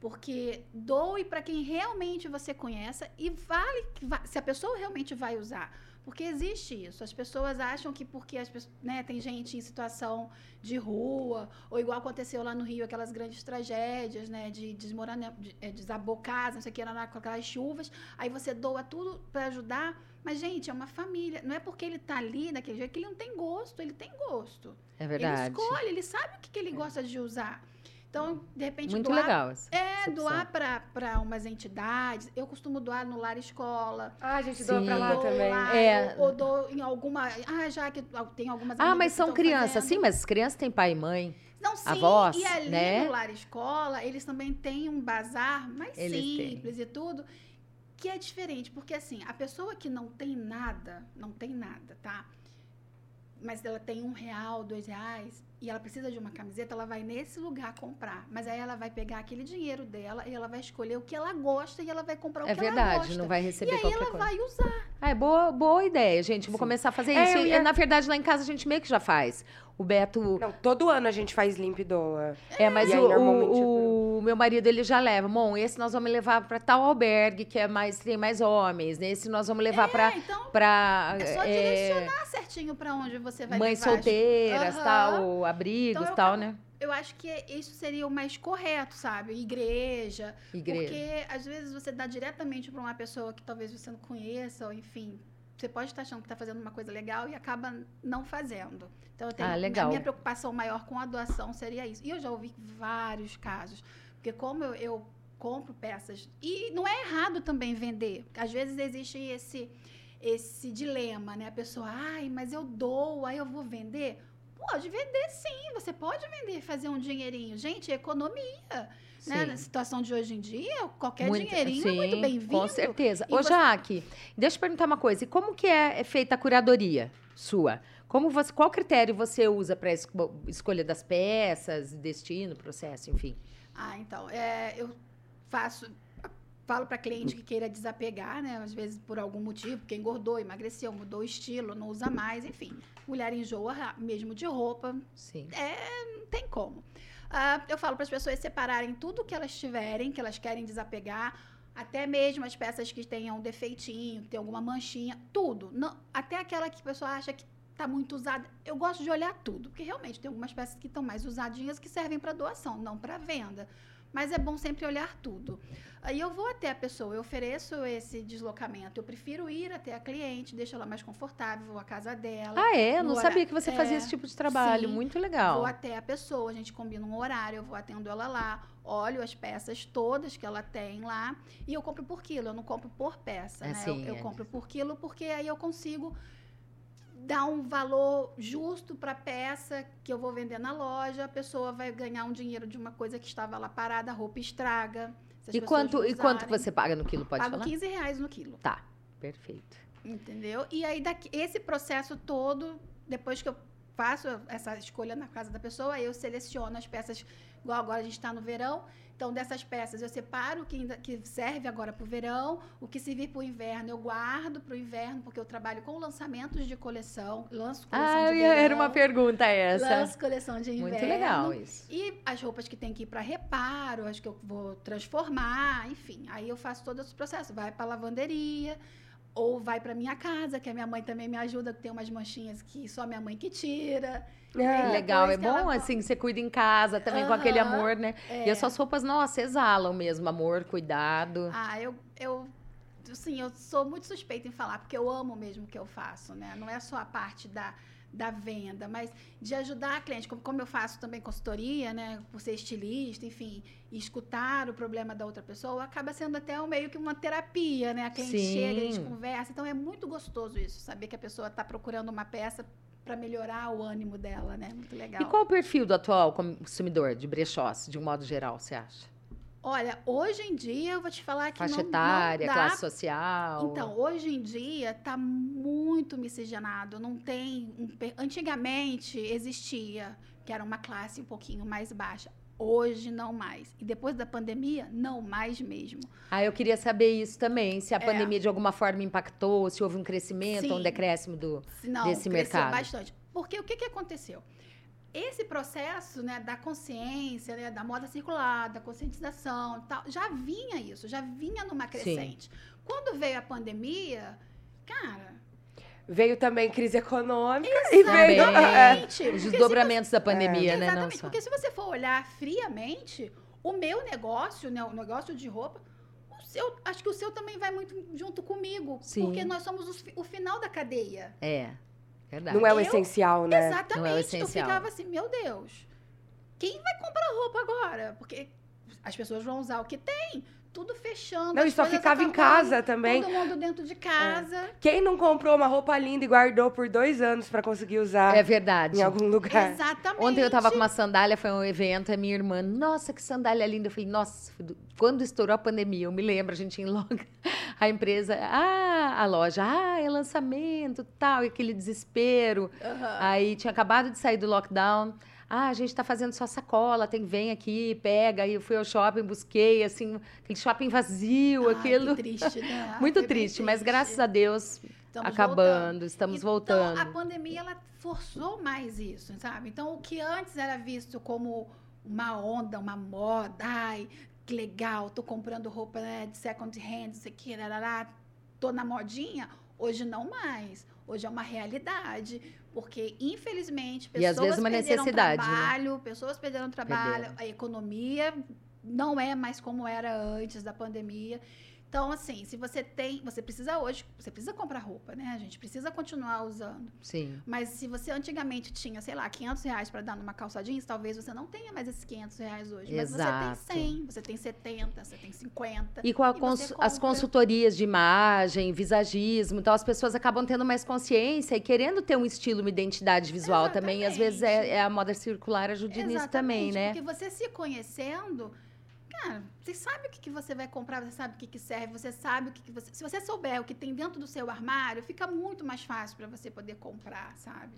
Porque doe para quem realmente você conheça e vale se a pessoa realmente vai usar. Porque existe isso. As pessoas acham que porque as né, tem gente em situação de rua, ou igual aconteceu lá no Rio, aquelas grandes tragédias, né, de desmorona, de, é, desabou casa, não sei o que, com aquelas chuvas, aí você doa tudo para ajudar. Mas, gente, é uma família. Não é porque ele tá ali daquele jeito que ele não tem gosto. Ele tem gosto. É verdade. Ele escolhe, ele sabe o que, que ele gosta de usar. Então, de repente, Muito doar. legal. essa- É, essa doar para umas entidades. Eu costumo doar no lar escola. Ah, a gente doa pra Sim. lá também. lá, É. ou, ou dou em alguma. Ah, já que tem algumas. Ah, mas são crianças, fazendo. sim, mas as crianças têm pai e mãe. Não, sim, avós, e ali né? no lar escola, eles também têm um bazar mais Eles têm. simples e tudo, que é diferente, porque assim, a pessoa que não tem nada, não tem nada, tá? Mas ela tem um real, dois reais, e ela precisa de uma camiseta, ela vai nesse lugar comprar. Mas aí ela vai pegar aquele dinheiro dela e ela vai escolher o que ela gosta e ela vai comprar o É que ela verdade, gosta. não vai e receber aí qualquer ela coisa. vai usar. Ah, é boa, boa ideia, gente. Vou Sim. começar a fazer É, isso. E, ia- Na verdade, lá em casa a gente meio que já faz. O Beto. Não, todo ano a gente faz limpa e doa. É, mas E aí, o, normalmente, o- o meu marido ele já leva. Bom, esse nós vamos levar para tal albergue que é mais tem mais homens. Nesse nós vamos levar para É, então para é só direcionar certinho pra onde você vai mães levar as- solteiras, Aham. tal, abrigos, Então, eu tal, acabo- né? Eu acho que isso seria o mais correto, sabe? Igreja. Igreja. Porque às vezes você dá diretamente para uma pessoa que talvez você não conheça, ou enfim. Você pode estar achando que está fazendo uma coisa legal e acaba não fazendo. Então, eu tenho, Ah, legal. a minha preocupação maior com a doação seria isso. E eu já ouvi vários casos. Porque como eu, eu compro peças... E não é errado também vender. Às vezes existe esse, esse dilema, né? A pessoa, ai, mas eu dou, aí eu vou vender. Pode vender sim, você pode vender e fazer um dinheirinho. Gente, economia. Né? Sim. Na situação de hoje em dia, qualquer Muito- dinheirinho é muito sim, bem-vindo. Com certeza. E Ô, você- Jaque, deixa eu perguntar uma coisa. E como que é feita a curadoria sua? Como você, qual critério você usa para escolha das peças, destino, processo, enfim? Ah, então, é, eu faço, falo para cliente que queira desapegar, né? Às vezes por algum motivo, porque engordou, emagreceu, mudou o estilo, não usa mais, enfim. Mulher enjoa mesmo de roupa, Sim. não tem como. Ah, eu falo para as pessoas separarem tudo que elas tiverem, que elas querem desapegar, até mesmo as peças que tenham defeitinho, que tem alguma manchinha, tudo. Não, até aquela que a pessoa acha que está muito usada. Eu gosto de olhar tudo, porque realmente tem algumas peças que estão mais usadinhas que servem para doação, não para venda. Mas é bom sempre olhar tudo. Aí eu vou até a pessoa, eu ofereço esse deslocamento. Eu prefiro ir até a cliente, deixo ela mais confortável, vou à casa dela. Ah, é? Não sabia que você fazia é, esse tipo de trabalho. sim. Muito legal. Vou até a pessoa, a gente combina um horário, eu vou atendo ela lá, olho as peças todas que ela tem lá e eu compro por quilo, eu não compro por peça, É, né? sim, eu, eu é. compro por quilo porque aí eu consigo dar um valor justo para a peça que eu vou vender na loja, a pessoa vai ganhar um dinheiro de uma coisa que estava lá parada, a roupa estraga. E quanto, e quanto você paga no quilo, pode Pago falar? 15 reais no quilo. Tá, perfeito. Entendeu? E aí, daqui, esse processo todo, depois que eu faço essa escolha na casa da pessoa, eu seleciono as peças, igual agora a gente está no verão. Então, dessas peças, eu separo o que, ainda, que serve agora para o verão, o que servir para o inverno, eu guardo para o inverno, porque eu trabalho com lançamentos de coleção, lanço coleção Ah, de ia- era verão, uma pergunta essa. lanço coleção de inverno. Muito legal isso. E as roupas que tem que ir para reparo, as que eu vou transformar, enfim. Aí eu faço todo esse processo. Vai para lavanderia ou vai para minha casa, que a minha mãe também me ajuda, que tem umas manchinhas que só minha mãe que tira. Ah, Legal, é ela bom vo- assim, você cuida em casa também com aquele amor, né? E É. as suas roupas, nossa, exalam mesmo amor, cuidado. Ah, eu, eu, assim, eu sou muito suspeita em falar, porque eu amo mesmo o que eu faço, né? Não é só a parte da, da venda, mas de ajudar a cliente. Como, como eu faço também consultoria, né? Por ser estilista, enfim, escutar o problema da outra pessoa, acaba sendo até um, meio que uma terapia, né? A cliente Sim. chega, a gente conversa. Então, é muito gostoso isso, saber que a pessoa está procurando uma peça para melhorar o ânimo dela, né? Muito legal. E qual o perfil do atual consumidor de brechós, de um modo geral, você acha? Olha, hoje em dia, eu vou te falar que Faixa não, etária, não dá classe social? Então, hoje em dia tá muito miscigenado. Não tem. um Antigamente existia, que era uma classe um pouquinho mais baixa. Hoje não mais. E depois da pandemia, não mais mesmo. Ah, eu queria saber isso também, se a É. pandemia de alguma forma impactou, se houve um crescimento ou um Sim. decréscimo do... Não, Desse cresceu mercado. bastante. Porque o que, que aconteceu? Esse processo né, da consciência, né, da moda circular, da conscientização, tal, já vinha isso, já vinha numa crescente. Quando veio a pandemia, cara, Veio também crise econômica e veio. É. Exatamente. Os desdobramentos da pandemia, né? Não Exatamente, só. porque se você for olhar friamente, o meu negócio, né, o negócio de roupa, o seu, acho que o seu também vai muito junto comigo, Sim. porque nós somos os o final da cadeia. É, verdade. Não é o Eu- essencial, né? Exatamente. Não é o Eu essencial. ficava assim, meu Deus, quem vai comprar roupa agora? Porque as pessoas vão usar o que tem, tudo fechando. Não, e só ficava em casa também. Todo mundo dentro de casa. Quem não comprou uma roupa linda e guardou por dois anos pra conseguir usar É verdade. em algum lugar? Exatamente. Ontem eu tava com uma sandália, foi um evento, a minha irmã, nossa, que sandália linda. Eu falei, nossa, quando estourou a pandemia, eu me lembro, a gente em logo, a empresa, ah, a loja, ah, é lançamento, tal, e aquele desespero. Aham. Aí tinha acabado de sair do lockdown. Ah, a gente tá fazendo só sacola, tem, vem aqui, pega. Aí eu fui ao shopping, busquei, assim, aquele shopping vazio, Ai, aquilo. Que triste, né? Muito bem triste, mas graças a Deus, Estamos acabando, voltando. estamos então, voltando. a pandemia ela forçou mais isso, sabe? Então, o que antes era visto como uma onda, uma moda, ai, que legal, tô comprando roupa né, de second hand, isso aqui, larará, tô na modinha, hoje não mais. Hoje é uma realidade, porque infelizmente E, às pessoas vezes, uma perderam necessidade, né? trabalho, pessoas perderam trabalho, Perderam. a economia não é mais como era antes da pandemia. Então, assim, se você tem, você precisa hoje, você precisa comprar roupa, né? A gente precisa continuar usando. Sim. Mas se você antigamente tinha, sei lá, 500 reais para dar numa calça jeans, talvez você não tenha mais esses 500 reais hoje. Exato. Mas você tem 100, você tem 70, você tem 50. E com E cons- as consultorias de imagem, visagismo, então as pessoas acabam tendo mais consciência e querendo ter um estilo, uma identidade visual também. E às vezes é, Exatamente. é a moda circular ajuda nisso também, Exatamente, né? Porque você se conhecendo, cara, você sabe o que, que você vai comprar, você sabe o que, que serve, você sabe o que, que você. Se você souber o que tem dentro do seu armário, fica muito mais fácil para você poder comprar, sabe?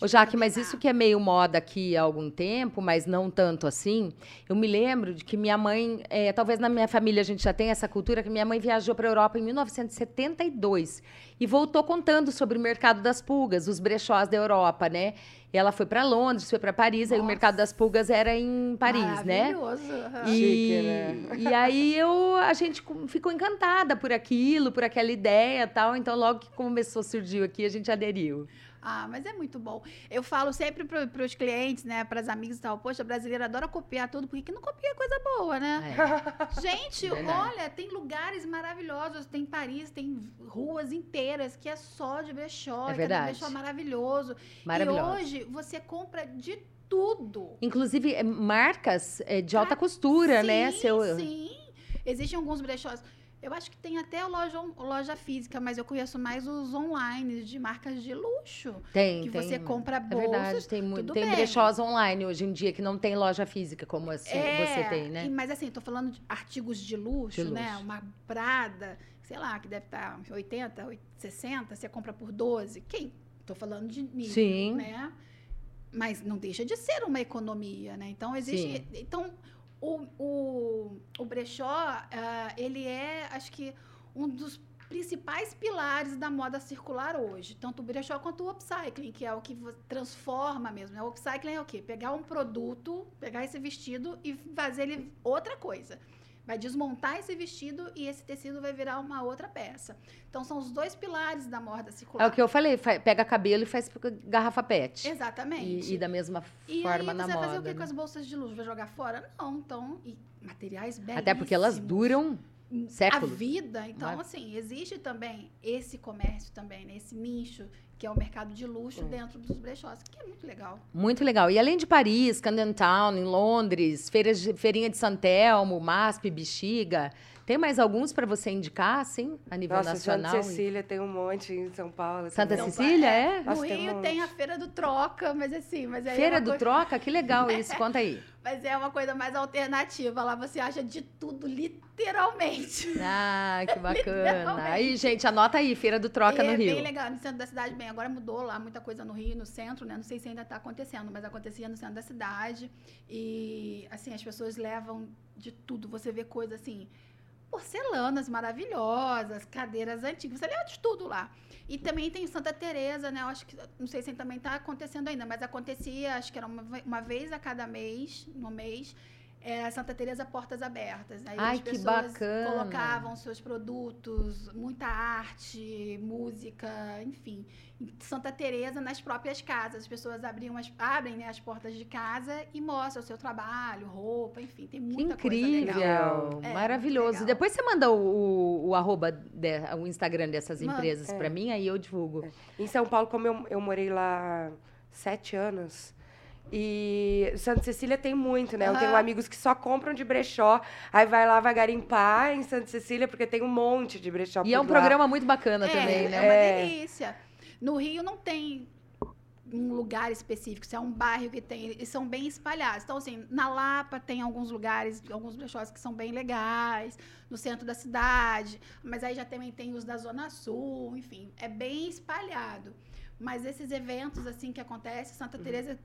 Ô, Jaque, mas isso que é meio moda aqui há algum tempo, mas não tanto assim. Eu me lembro de que minha mãe, é, talvez na minha família a gente já tenha essa cultura, que minha mãe viajou para a Europa em 1972 e voltou contando sobre o mercado das pulgas, os brechós da Europa, né? E ela foi para Londres, foi para Paris, aí o Nossa. mercado das pulgas era em Paris, né? Maravilhoso. E, Chique, né? e aí eu, a gente ficou encantada por aquilo, por aquela ideia e tal. Então, logo que começou, surgiu aqui, a gente aderiu. Ah, mas é muito bom. Eu falo sempre para os clientes, né, para as amigas e tal, poxa, a brasileira adora copiar tudo, porque que não copia coisa boa, né? É. Gente, olha, tem lugares maravilhosos, tem Paris, tem ruas inteiras que é só de brechó, É e verdade. brechó maravilhoso. Maravilhoso. E hoje você compra de tudo. Inclusive, é, marcas é, de alta costura, né? Sim, Seu... sim. Existem alguns brechós. Eu acho que tem até loja, loja física, mas eu conheço mais os online de marcas de luxo. Tem, que tem. você compra É bolsas. verdade, tem, muito, tem bem. brechós online hoje em dia que não tem loja física como assim, É, você tem, né? e- mas assim, tô falando de artigos de luxo, De né? luxo. Uma Prada, sei lá, que deve estar 80, 60, você compra por 12. Quem? Tô falando de nível, Sim. né? Mas não deixa de ser uma economia, né? Então existe, então o, o, o brechó, ah, ele é, acho que um dos principais pilares da moda circular hoje, tanto o brechó quanto o upcycling, que é o que transforma mesmo. Né? O upcycling é o quê? Pegar um produto, pegar esse vestido e fazer ele outra coisa. Vai desmontar esse vestido e esse tecido vai virar uma outra peça. Então são os dois pilares da moda circular. É o que eu falei, fa- pega cabelo e faz garrafa pet. Exatamente. E, e da mesma E forma aí na você vai moda. fazer o que né? com as bolsas de luxo? Vai jogar fora? Não, então, e materiais belíssimos. Até porque elas duram séculos. A vida, então, Mas- assim, existe também esse comércio também, né? Esse nicho, que é o mercado de luxo Hum. dentro dos brechós, que é muito legal. Muito legal. E além de Paris, Camden Town, em Londres, feiras de- feirinha de Santelmo, MASP, Bexiga, tem mais alguns para você indicar, assim, a nível Nossa, nacional? Santa Cecília tem um monte em São Paulo. Santa também. Cecília, é? No Nossa, tem Rio um tem, a. Feira do Troca, mas assim, mas aí é Feira uma do coisa- Troca, que legal isso, conta aí. Mas é uma coisa mais alternativa. Lá você acha de tudo, literalmente. Ah, que bacana. Aí, gente, anota aí, Feira do Troca é no Rio. bem legal. No centro da cidade, bem, agora mudou lá muita coisa no Rio, no centro, né? Não sei se ainda está acontecendo, mas acontecia no centro da cidade. E, assim, as pessoas levam de tudo. Você vê coisa assim, porcelanas maravilhosas, cadeiras antigas, você leva de tudo lá. E também tem Santa Teresa, né? Eu acho que não sei se também está acontecendo ainda, mas acontecia, acho que era uma, uma vez a cada mês, no mês, era Santa Teresa Portas Abertas. Aí Ai, as que pessoas bacana. colocavam seus produtos, muita arte, música, enfim. Santa Teresa nas próprias casas, as pessoas abriam as, abrem né, as portas de casa e mostram o seu trabalho, roupa, enfim, tem Que muita incrível, coisa legal. É, maravilhoso. legal. Depois você manda o, o, o arroba, de- o Instagram dessas empresas É. pra mim, aí eu divulgo. Em São Paulo, como eu, eu morei lá sete anos, e Santa Cecília tem muito, né? Eu tenho amigos que só compram de brechó, aí vai lá, vai garimpar em Santa Cecília, porque tem um monte de brechó E é um lá. programa muito bacana é, também, é né? uma É. delícia. No Rio não tem um lugar específico, se é um bairro que tem, eles são bem espalhados. Então, assim, na Lapa tem alguns lugares, alguns brechós que são bem legais, no centro da cidade, mas aí já também tem os da Zona Sul, enfim, é bem espalhado. Mas esses eventos, assim, que acontecem, Santa Teresa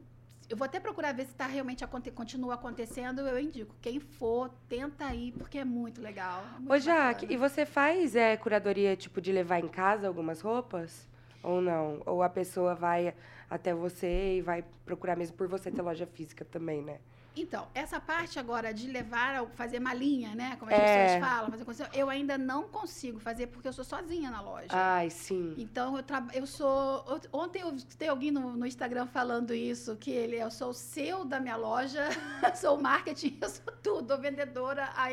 eu vou até procurar ver se tá realmente aconte continua acontecendo, eu indico. Quem for, tenta ir, porque é muito legal. é muito Ô, Jaque, bacana. e você faz é, curadoria, tipo, de levar em casa algumas roupas? Ou não? Ou a pessoa vai até você e vai procurar mesmo por você ter loja física também, né? Então, essa parte agora de levar, fazer malinha, né? Como as É. pessoas falam, fazer eu ainda não consigo fazer porque eu sou sozinha na loja. Ai, sim. Então, eu, eu sou. Ontem eu tem alguém no, no Instagram falando isso, que ele, eu sou o seu da minha loja, sou o marketing, eu sou tudo, vendedora, a,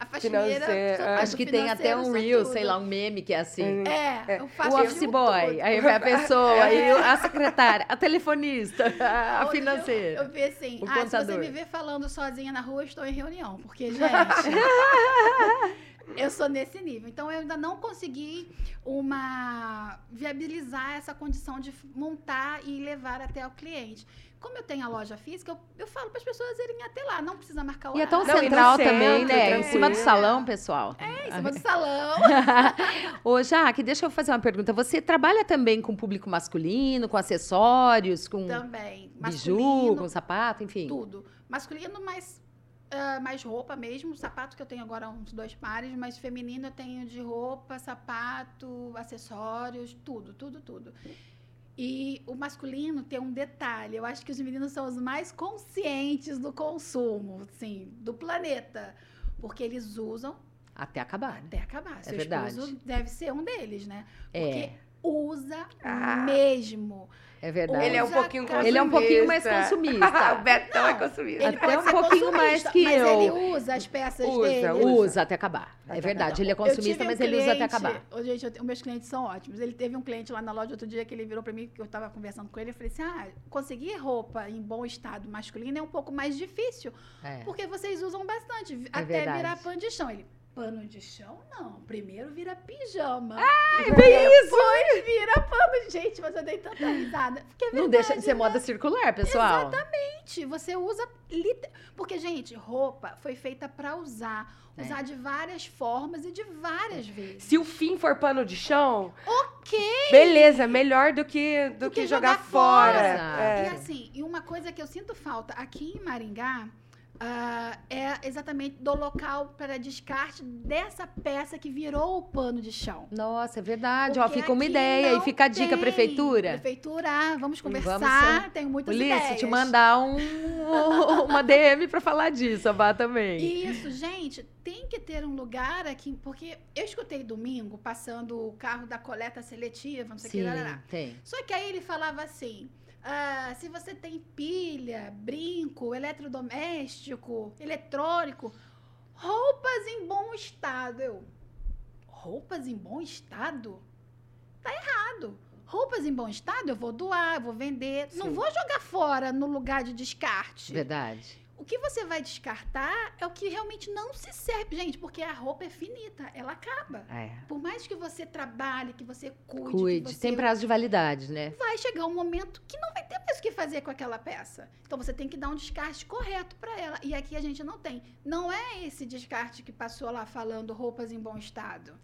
a, faxineira. É. Acho que tem até um reel, tudo. sei lá, um meme que é assim. É, eu faço O office tudo. boy, aí vai a pessoa, aí a secretária, a telefonista, a Hoje eu- financeira. Eu, vi assim, ah, se você contador. me ver falando sozinha na rua, eu estou em reunião. Porque, gente, eu sou nesse nível. Então, eu ainda não consegui uma viabilizar essa condição de montar e levar até o cliente. Como eu tenho a loja física, eu, eu falo para as pessoas irem até lá. Não precisa marcar o E é tão Não, central centro, também, né? Em tranquilo. cima do salão, pessoal. É, em cima do salão. Ô, Jaque, deixa eu fazer uma pergunta. Você trabalha também com público masculino, com acessórios, com Também. biju, com sapato, enfim? Tudo. Masculino, mais, ah, mais roupa mesmo. Sapato que eu tenho agora uns dois pares, mas feminino eu tenho de roupa, sapato, acessórios, tudo, tudo, tudo. E o masculino tem um detalhe. Eu acho que os meninos são os mais conscientes do consumo, assim, do planeta. Porque eles usam Até acabar. até acabar. Seu verdade. esposo deve ser um deles, né? É, Porque usa Ah. mesmo. é verdade. Ele é um pouquinho consumista. Ele é um pouquinho mais consumista. o Betão é Não, consumista. Ele Até um ser pouquinho mais que mas eu. ele usa as peças Usa, dele. usa. Usa até acabar. É Até verdade. Ele é consumista, tive um mas ele usa até cliente- acabar. Gente, eu meus clientes são ótimos. Ele teve um cliente lá na loja outro dia que ele virou pra mim, que eu tava conversando com ele, eu falei assim: ah, conseguir roupa em bom estado masculino é um pouco mais difícil, É. porque vocês usam bastante, É até verdade. virar pandichão. Ele, pano de chão, não. Primeiro vira pijama. Ah, é bem isso! Depois vira pano. Gente, mas eu dei tanta risada. Porque é Não deixa de verdade, ser né? moda circular, pessoal. Gente, você usa. liter- Porque, gente, roupa foi feita pra usar. É. Usar de várias formas e de várias vezes. Se o fim for pano de chão, Ok! beleza, melhor do que, do, Do que, que jogar, jogar fora. fora. É. E assim, e uma coisa que eu sinto falta aqui em Maringá ah, é exatamente do local para descarte dessa peça que virou o pano de chão. Nossa, é verdade. Ó, fica uma ideia. E fica a dica, tem. prefeitura. Prefeitura, vamos conversar, Vamos, tenho muitas Ulisses, ideias. te mandar um, uma DM pra falar disso, a Bá também. Isso, gente, tem que ter um lugar aqui, porque eu escutei domingo passando o carro da coleta seletiva, não sei o que, Sim, larará. tem. Só que aí ele falava assim: ah, se você tem pilha, brinco, eletrodoméstico, eletrônico, roupas em bom estado. Eu, roupas em bom estado? Tá errado. Roupas em bom estado eu vou doar, eu vou vender. Não Sim. vou jogar fora no lugar de descarte. Verdade. O que você vai descartar é o que realmente não se serve. Gente, porque a roupa é finita, ela acaba. É. Por mais que você trabalhe, que você cuide, Cuide. você Tem prazo de validade, né? vai chegar um momento que não vai ter mais o que fazer com aquela peça. Então você tem que dar um descarte correto para ela. E aqui a gente não tem. Não é esse descarte que passou lá falando roupas em bom estado.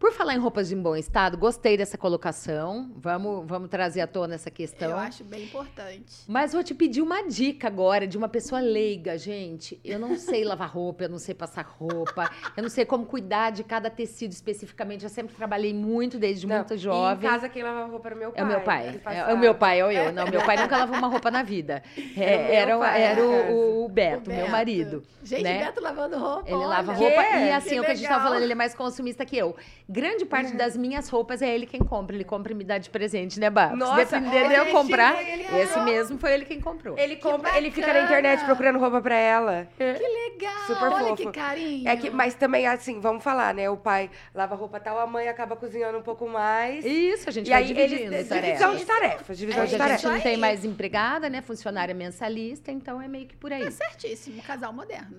Por falar em roupas em bom estado, gostei dessa colocação. Vamos, vamos trazer à tona essa questão. Eu acho bem importante. Mas vou te pedir uma dica agora de uma pessoa leiga, gente. Eu não sei lavar roupa, eu não sei passar roupa, eu não sei como cuidar de cada tecido especificamente. Eu sempre trabalhei muito desde Não, muito e jovem. Em casa quem lavava roupa era o meu pai. É o meu pai. É, o meu pai, ou eu. Não, meu pai nunca lavou uma roupa na vida. É, Era era o- o, é. o Beto, meu Beto. marido. Gente, né? Beto lavando roupa. Ele lava olha. roupa Que? e assim, Que o que a gente tava legal. falando, ele é mais consumista que eu. Grande parte das minhas roupas é ele quem compra. Ele compra e me dá de presente, né, Bá? Se Nossa, depender de eu comprar, ele esse mesmo foi ele quem comprou. Ele Que compra, ele fica na internet procurando roupa pra ela. Legal, Super olha fofo. que carinho. É que, mas também, assim, vamos falar, né? O pai lava roupa tal, a mãe acaba cozinhando um pouco mais. Isso, a gente E vai aí, dividindo eles, tarefas. divisão de tarefas, divisão É, de a gente tarefas. não tem mais empregada, né? Funcionária mensalista, então é meio que por aí. Tá certíssimo, casal moderno.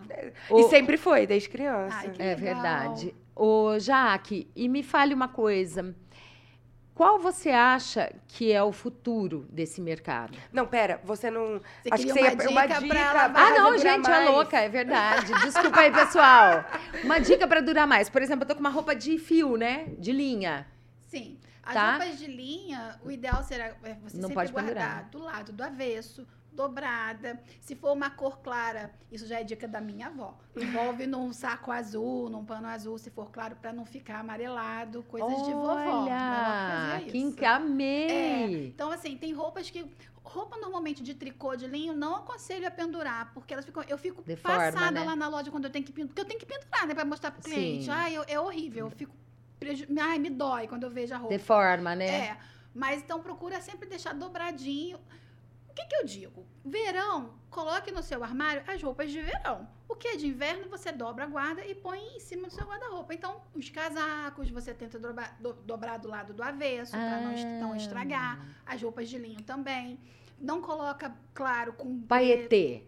O- E sempre foi, desde criança. Ai, que É verdade. Ô, Jaque, e me fale uma coisa. Qual você acha que é o futuro desse mercado? Não, pera, você não. Você acho que você uma ia dica uma pra dica ela- pra Ah, não, gente, é mais. louca, é verdade. Desculpa aí, pessoal. Uma dica pra durar mais. Por exemplo, eu tô com uma roupa de fio, né? De linha. Sim. As Tá? roupas de linha, o ideal será é, você Não sempre pode guardar pendurar. do lado do avesso, dobrada. Se for uma cor clara, isso já é dica da minha avó. Envolve num saco azul, num pano azul, se for claro, para não ficar amarelado, coisas de vovó. Olha, que encamei. Então, assim, tem roupas que. Roupa normalmente de tricô de linho, não aconselho a pendurar, porque elas ficam. Eu fico Deforma, passada né? lá na loja quando eu tenho que pendurar. Porque eu tenho que pendurar, né? Pra mostrar pro cliente. Sim. Ai, eu- é horrível. Eu fico. preju- Ai, me dói quando eu vejo a roupa. Deforma, né? É, mas então procura sempre deixar dobradinho. O que, que eu digo? Verão, coloque no seu armário as roupas de verão. O que é de inverno, você dobra, guarda e põe em cima do seu guarda-roupa. Então, os casacos, você tenta dobrar, do- dobrar do lado do avesso, para não, não Ah. estragar. As roupas de linho também. Não coloca, claro, com... Paetê.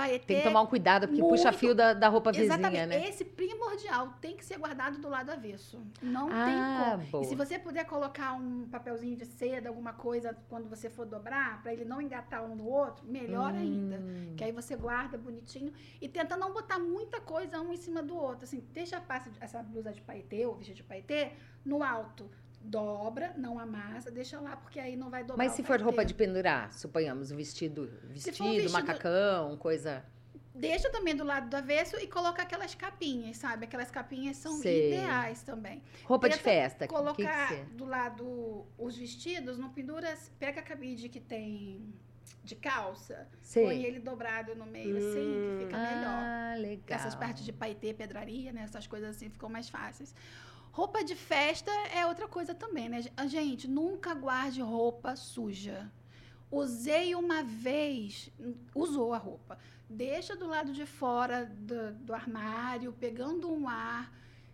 Paetê. Tem que tomar um cuidado, porque muito- puxa fio da, da roupa Exatamente. vizinha, né? Esse primordial tem que ser guardado do lado avesso. Não Ah, tem como. E se você puder colocar um papelzinho de seda, alguma coisa, quando você for dobrar, para ele não engatar um no outro, melhor ainda. Hum. Que aí você guarda bonitinho e tenta não botar muita coisa um em cima do outro. Assim, deixa a pasta, essa blusa de paetê ou vestido de paetê no alto. Dobra, não amassa, deixa lá, porque aí não vai dobrar. Mas se for roupa de pendurar, suponhamos, um vestido, vestido, vestido- macacão, coisa. Deixa também do lado do avesso e coloca aquelas capinhas, sabe? Aquelas capinhas são Sei. ideais também. Roupa de Tenta festa. que- colocar que que do lado os vestidos, não pendura, pega a cabide que tem de calça, Sei. põe ele dobrado no meio assim, que fica melhor. Ah, legal. Essas partes de paetê, pedraria, né? Essas coisas assim ficam mais fáceis. Roupa de festa é outra coisa também, né? Ah, Gente, nunca guarde roupa suja. Usei uma vez, usou a roupa. Deixa do lado de fora do, do armário, pegando um ar.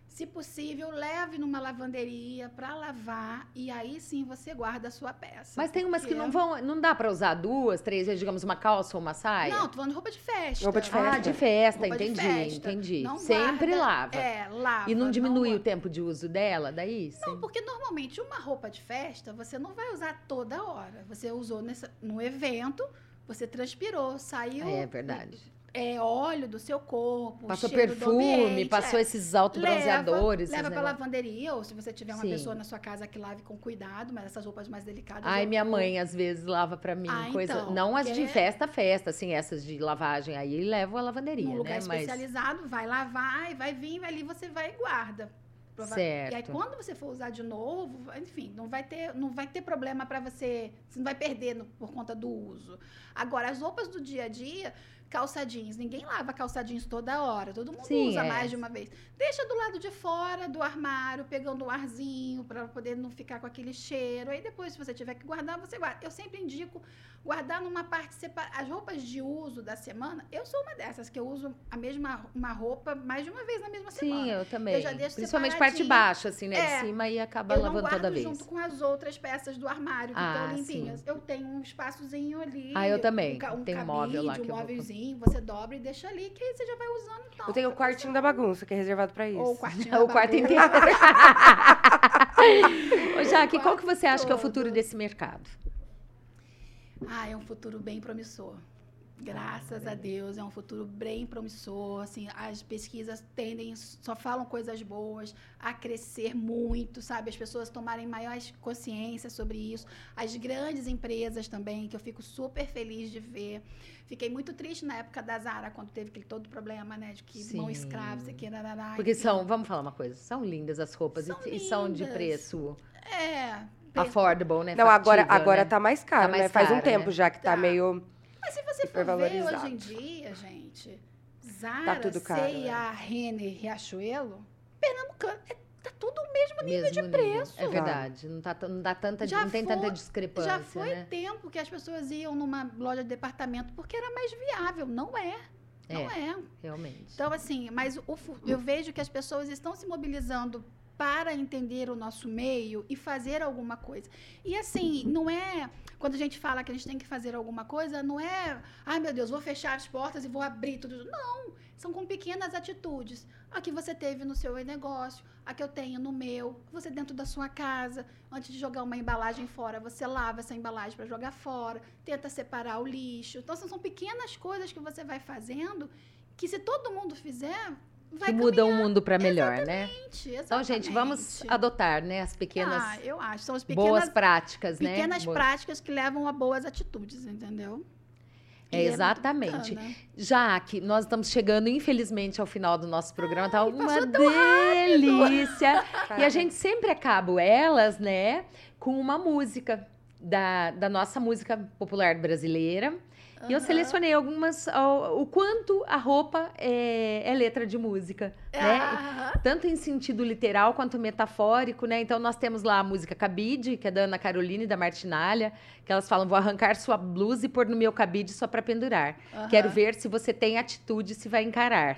Se possível, leve numa lavanderia para lavar e aí sim você guarda a sua peça. Mas tem umas que não vão. Não dá pra usar duas, três vezes, digamos, uma calça ou uma saia? Não, tô falando de roupa de festa. Roupa de Ah, festa. de festa, Roupa de entendi, festa. entendi. Não Sempre guarda- lava. É, lava. E não diminui guarda. o tempo de uso dela, daí? Não, Sim. porque normalmente uma roupa de festa você não vai usar toda hora. Você usou nessa, no evento, você transpirou, saiu. É verdade. É óleo do seu corpo, Passou perfume, ambiente, passou é. esses autobronzeadores. Leva, leva pra lavanderia, ou se você tiver uma Sim. pessoa na sua casa que lave com cuidado, mas essas roupas mais delicadas. Ai, eu- minha mãe às vezes lava pra mim Ah, coisa. então, não as de festa, festa, assim, essas de lavagem aí, levo a lavanderia, num lugar né? Mas especializado, vai lavar e vai vir, ali você vai e guarda. Certo. E aí, quando você for usar de novo, enfim, não vai ter, não vai ter problema para você. Você não vai perder no- por conta do uso. Agora, as roupas do dia a dia, calça jeans. Ninguém lava calça jeans toda hora. Todo mundo Sim, usa é. mais de uma vez. Deixa do lado de fora do armário, pegando um arzinho, para poder não ficar com aquele cheiro. Aí depois, se você tiver que guardar, você guarda. Eu sempre indico guardar numa parte separada. As roupas de uso da semana, eu sou uma dessas que eu uso a mesma uma roupa mais de uma vez na mesma sim, semana. eu também. Eu já deixo Principalmente parte de baixo, assim, né? É. De cima e acaba eu não lavando guardo toda vez. junto com as outras peças do armário que Ah, estão limpinhas. Eu tenho um espaçozinho ali. Ah, eu também. Um, um Tem um móvel lá um que eu você dobra e deixa ali, que aí você já vai usando. Então, Eu tenho o quartinho da bagunça, que é reservado pra isso. Ou o quartinho o da quarto bagunça. inteiro. Ô, Jaque, qual que você acha que é o todo. futuro desse mercado? Ah, é um futuro bem promissor. Graças a Deus, é um futuro bem promissor. Assim, as pesquisas tendem, só falam coisas boas, a crescer muito, sabe? As pessoas tomarem maior consciência sobre isso. As grandes empresas também, que eu fico super feliz de ver. Fiquei muito triste na época da Zara, quando teve aquele todo problema, né? De que mão Sim. escrava, isso aqui, narará, Porque são, vamos falar uma coisa, são lindas as roupas São e, e são de lindas. preço É. affordable, né? Não, agora, Factível, agora né? tá mais caro, Tá mais né? Faz um caro, tempo né? já que tá, Tá. meio... Mas se você for ver hoje em dia, gente, Zara, Tá tudo caro, C&A, Renner, Riachuelo, Pernambucano, é, tá tudo o mesmo nível Mesmo de nível. preço. É verdade. Não, tá, não, dá tanta, Já não tem foi- tanta discrepância, Já foi né? tempo que as pessoas iam numa loja de departamento porque era mais viável. Não é. Não é. Realmente. Então, assim, mas o eu vejo que as pessoas estão se mobilizando para entender o nosso meio e fazer alguma coisa. E assim, não é. Quando a gente fala que a gente tem que fazer alguma coisa, não é. Ai, meu Deus, vou fechar as portas e vou abrir tudo. Não. São com pequenas atitudes. A que você teve no seu negócio, a que eu tenho no meu, você dentro da sua casa. Antes de jogar uma embalagem fora, você lava essa embalagem para jogar fora, tenta separar o lixo. Então, são são pequenas coisas que você vai fazendo que, se todo mundo fizer, vai que muda o mundo para melhor, né? Exatamente, Então, gente, vamos exatamente. adotar, né? As pequenas Ah, eu acho. São as boas pequenas, práticas, né? pequenas Boas- práticas que levam a boas atitudes, entendeu? É, muito exatamente. bacana. Já que nós estamos chegando, infelizmente, ao final do nosso programa, tá uma passou tão delícia. E a gente sempre acaba elas, né, com uma música da, da nossa música popular brasileira. E eu selecionei algumas, o, o quanto a roupa é, é letra de música, né? Aham. Tanto em sentido literal quanto metafórico, né? Então nós temos lá a música Cabide, que é da Ana Caroline e da Martinalha, que elas falam: vou arrancar sua blusa e pôr no meu cabide só para pendurar. Aham. Quero ver se você tem atitude, se vai encarar.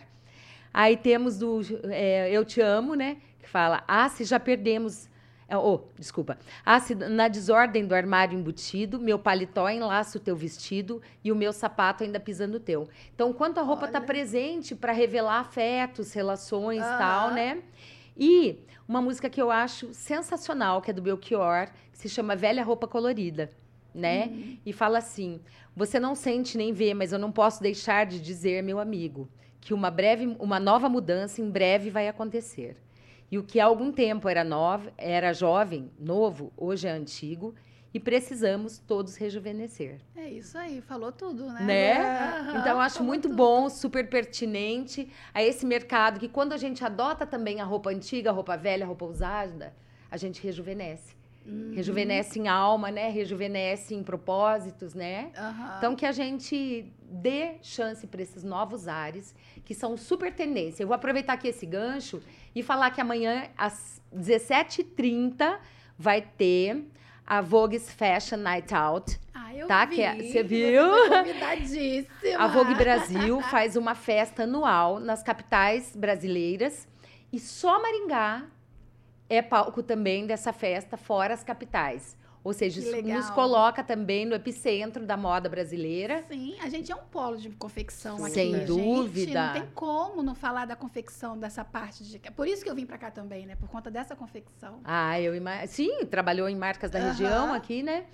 Aí temos do é, Eu Te Amo, né? Que fala: Ah, se já perdemos. Oh, desculpa. Ah, se na desordem do armário embutido, meu paletó enlaça o teu vestido e o meu sapato ainda pisando o teu. Então, quanto a roupa está presente para revelar afetos, relações e tal, né? E uma música que eu acho sensacional, que é do Belchior, que se chama Velha Roupa Colorida, né? Hum. E fala assim: Você não sente nem vê, mas eu não posso deixar de dizer, meu amigo, que uma breve, uma nova mudança em breve vai acontecer. E o que há algum tempo era nova, era jovem, novo, hoje é antigo, e precisamos todos rejuvenescer. É isso aí, falou tudo, né? Né? Aham, Então, eu acho muito tudo. bom, super pertinente a esse mercado que quando a gente adota também a roupa antiga, a roupa velha, a roupa usada, a gente rejuvenesce. Uhum. Rejuvenesce em alma, né? Rejuvenesce em propósitos, né? Aham. Então, que a gente dê chance para esses novos ares, que são super tendência. Eu vou aproveitar aqui esse gancho e falar que amanhã, às 17h30, vai ter a Vogue's Fashion Night Out. Ah, eu tá, vi. que é- você viu? convidadíssima. A Vogue Brasil faz uma festa anual nas capitais brasileiras E só Maringá é palco também dessa festa, fora as capitais. Ou seja, Que isso nos coloca também no epicentro da moda brasileira. Sim, a gente é um polo de confecção aqui. Sem gente. dúvida. Não tem como não falar da confecção dessa parte de. Por isso que eu vim pra cá também, né? Por conta dessa confecção. Ah, eu imagino. Sim, trabalhou em marcas da Aham. região aqui, né?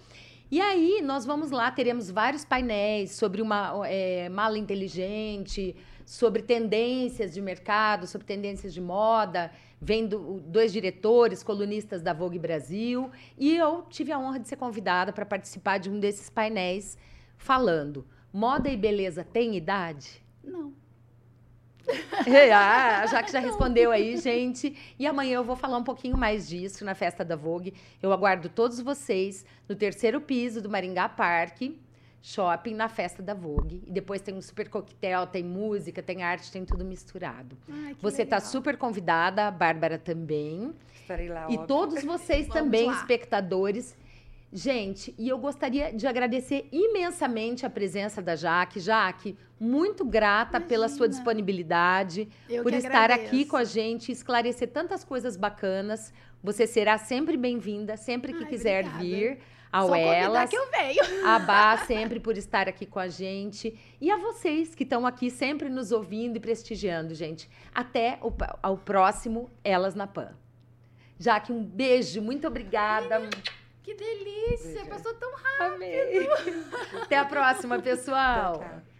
E aí, nós vamos lá, teremos vários painéis sobre uma é, mala inteligente, sobre tendências de mercado, sobre tendências de moda. Vem do- dois diretores, colunistas da Vogue Brasil. E eu tive a honra de ser convidada para participar de um desses painéis falando: moda e beleza têm idade? Não. ah, já que já respondeu aí, gente. E amanhã eu vou falar um pouquinho mais disso na festa da Vogue. Eu aguardo todos vocês no terceiro piso do Maringá Parque Shopping na festa da Vogue. E depois tem um super coquetel, tem música, tem arte, tem tudo misturado. Ai, Você está super convidada, a Bárbara também. Estarei lá, E óbvio. todos vocês também, lá. espectadores. Gente, e eu gostaria de agradecer imensamente a presença da Jaque. Jaque, muito grata pela sua Imagina. disponibilidade, Eu por estar aqui agradeço. com a gente, esclarecer tantas coisas bacanas. Você será sempre bem-vinda, sempre que Ai, quiser obrigada. vir ao Só Elas. que eu venho. A Bá sempre por estar aqui com a gente. E a vocês que estão aqui sempre nos ouvindo e prestigiando, gente. Até o, ao próximo Elas na Pan. Jaque, um beijo, muito obrigada. Que delícia, Beijo. passou tão Amei. Até a próxima, pessoal. Tchau.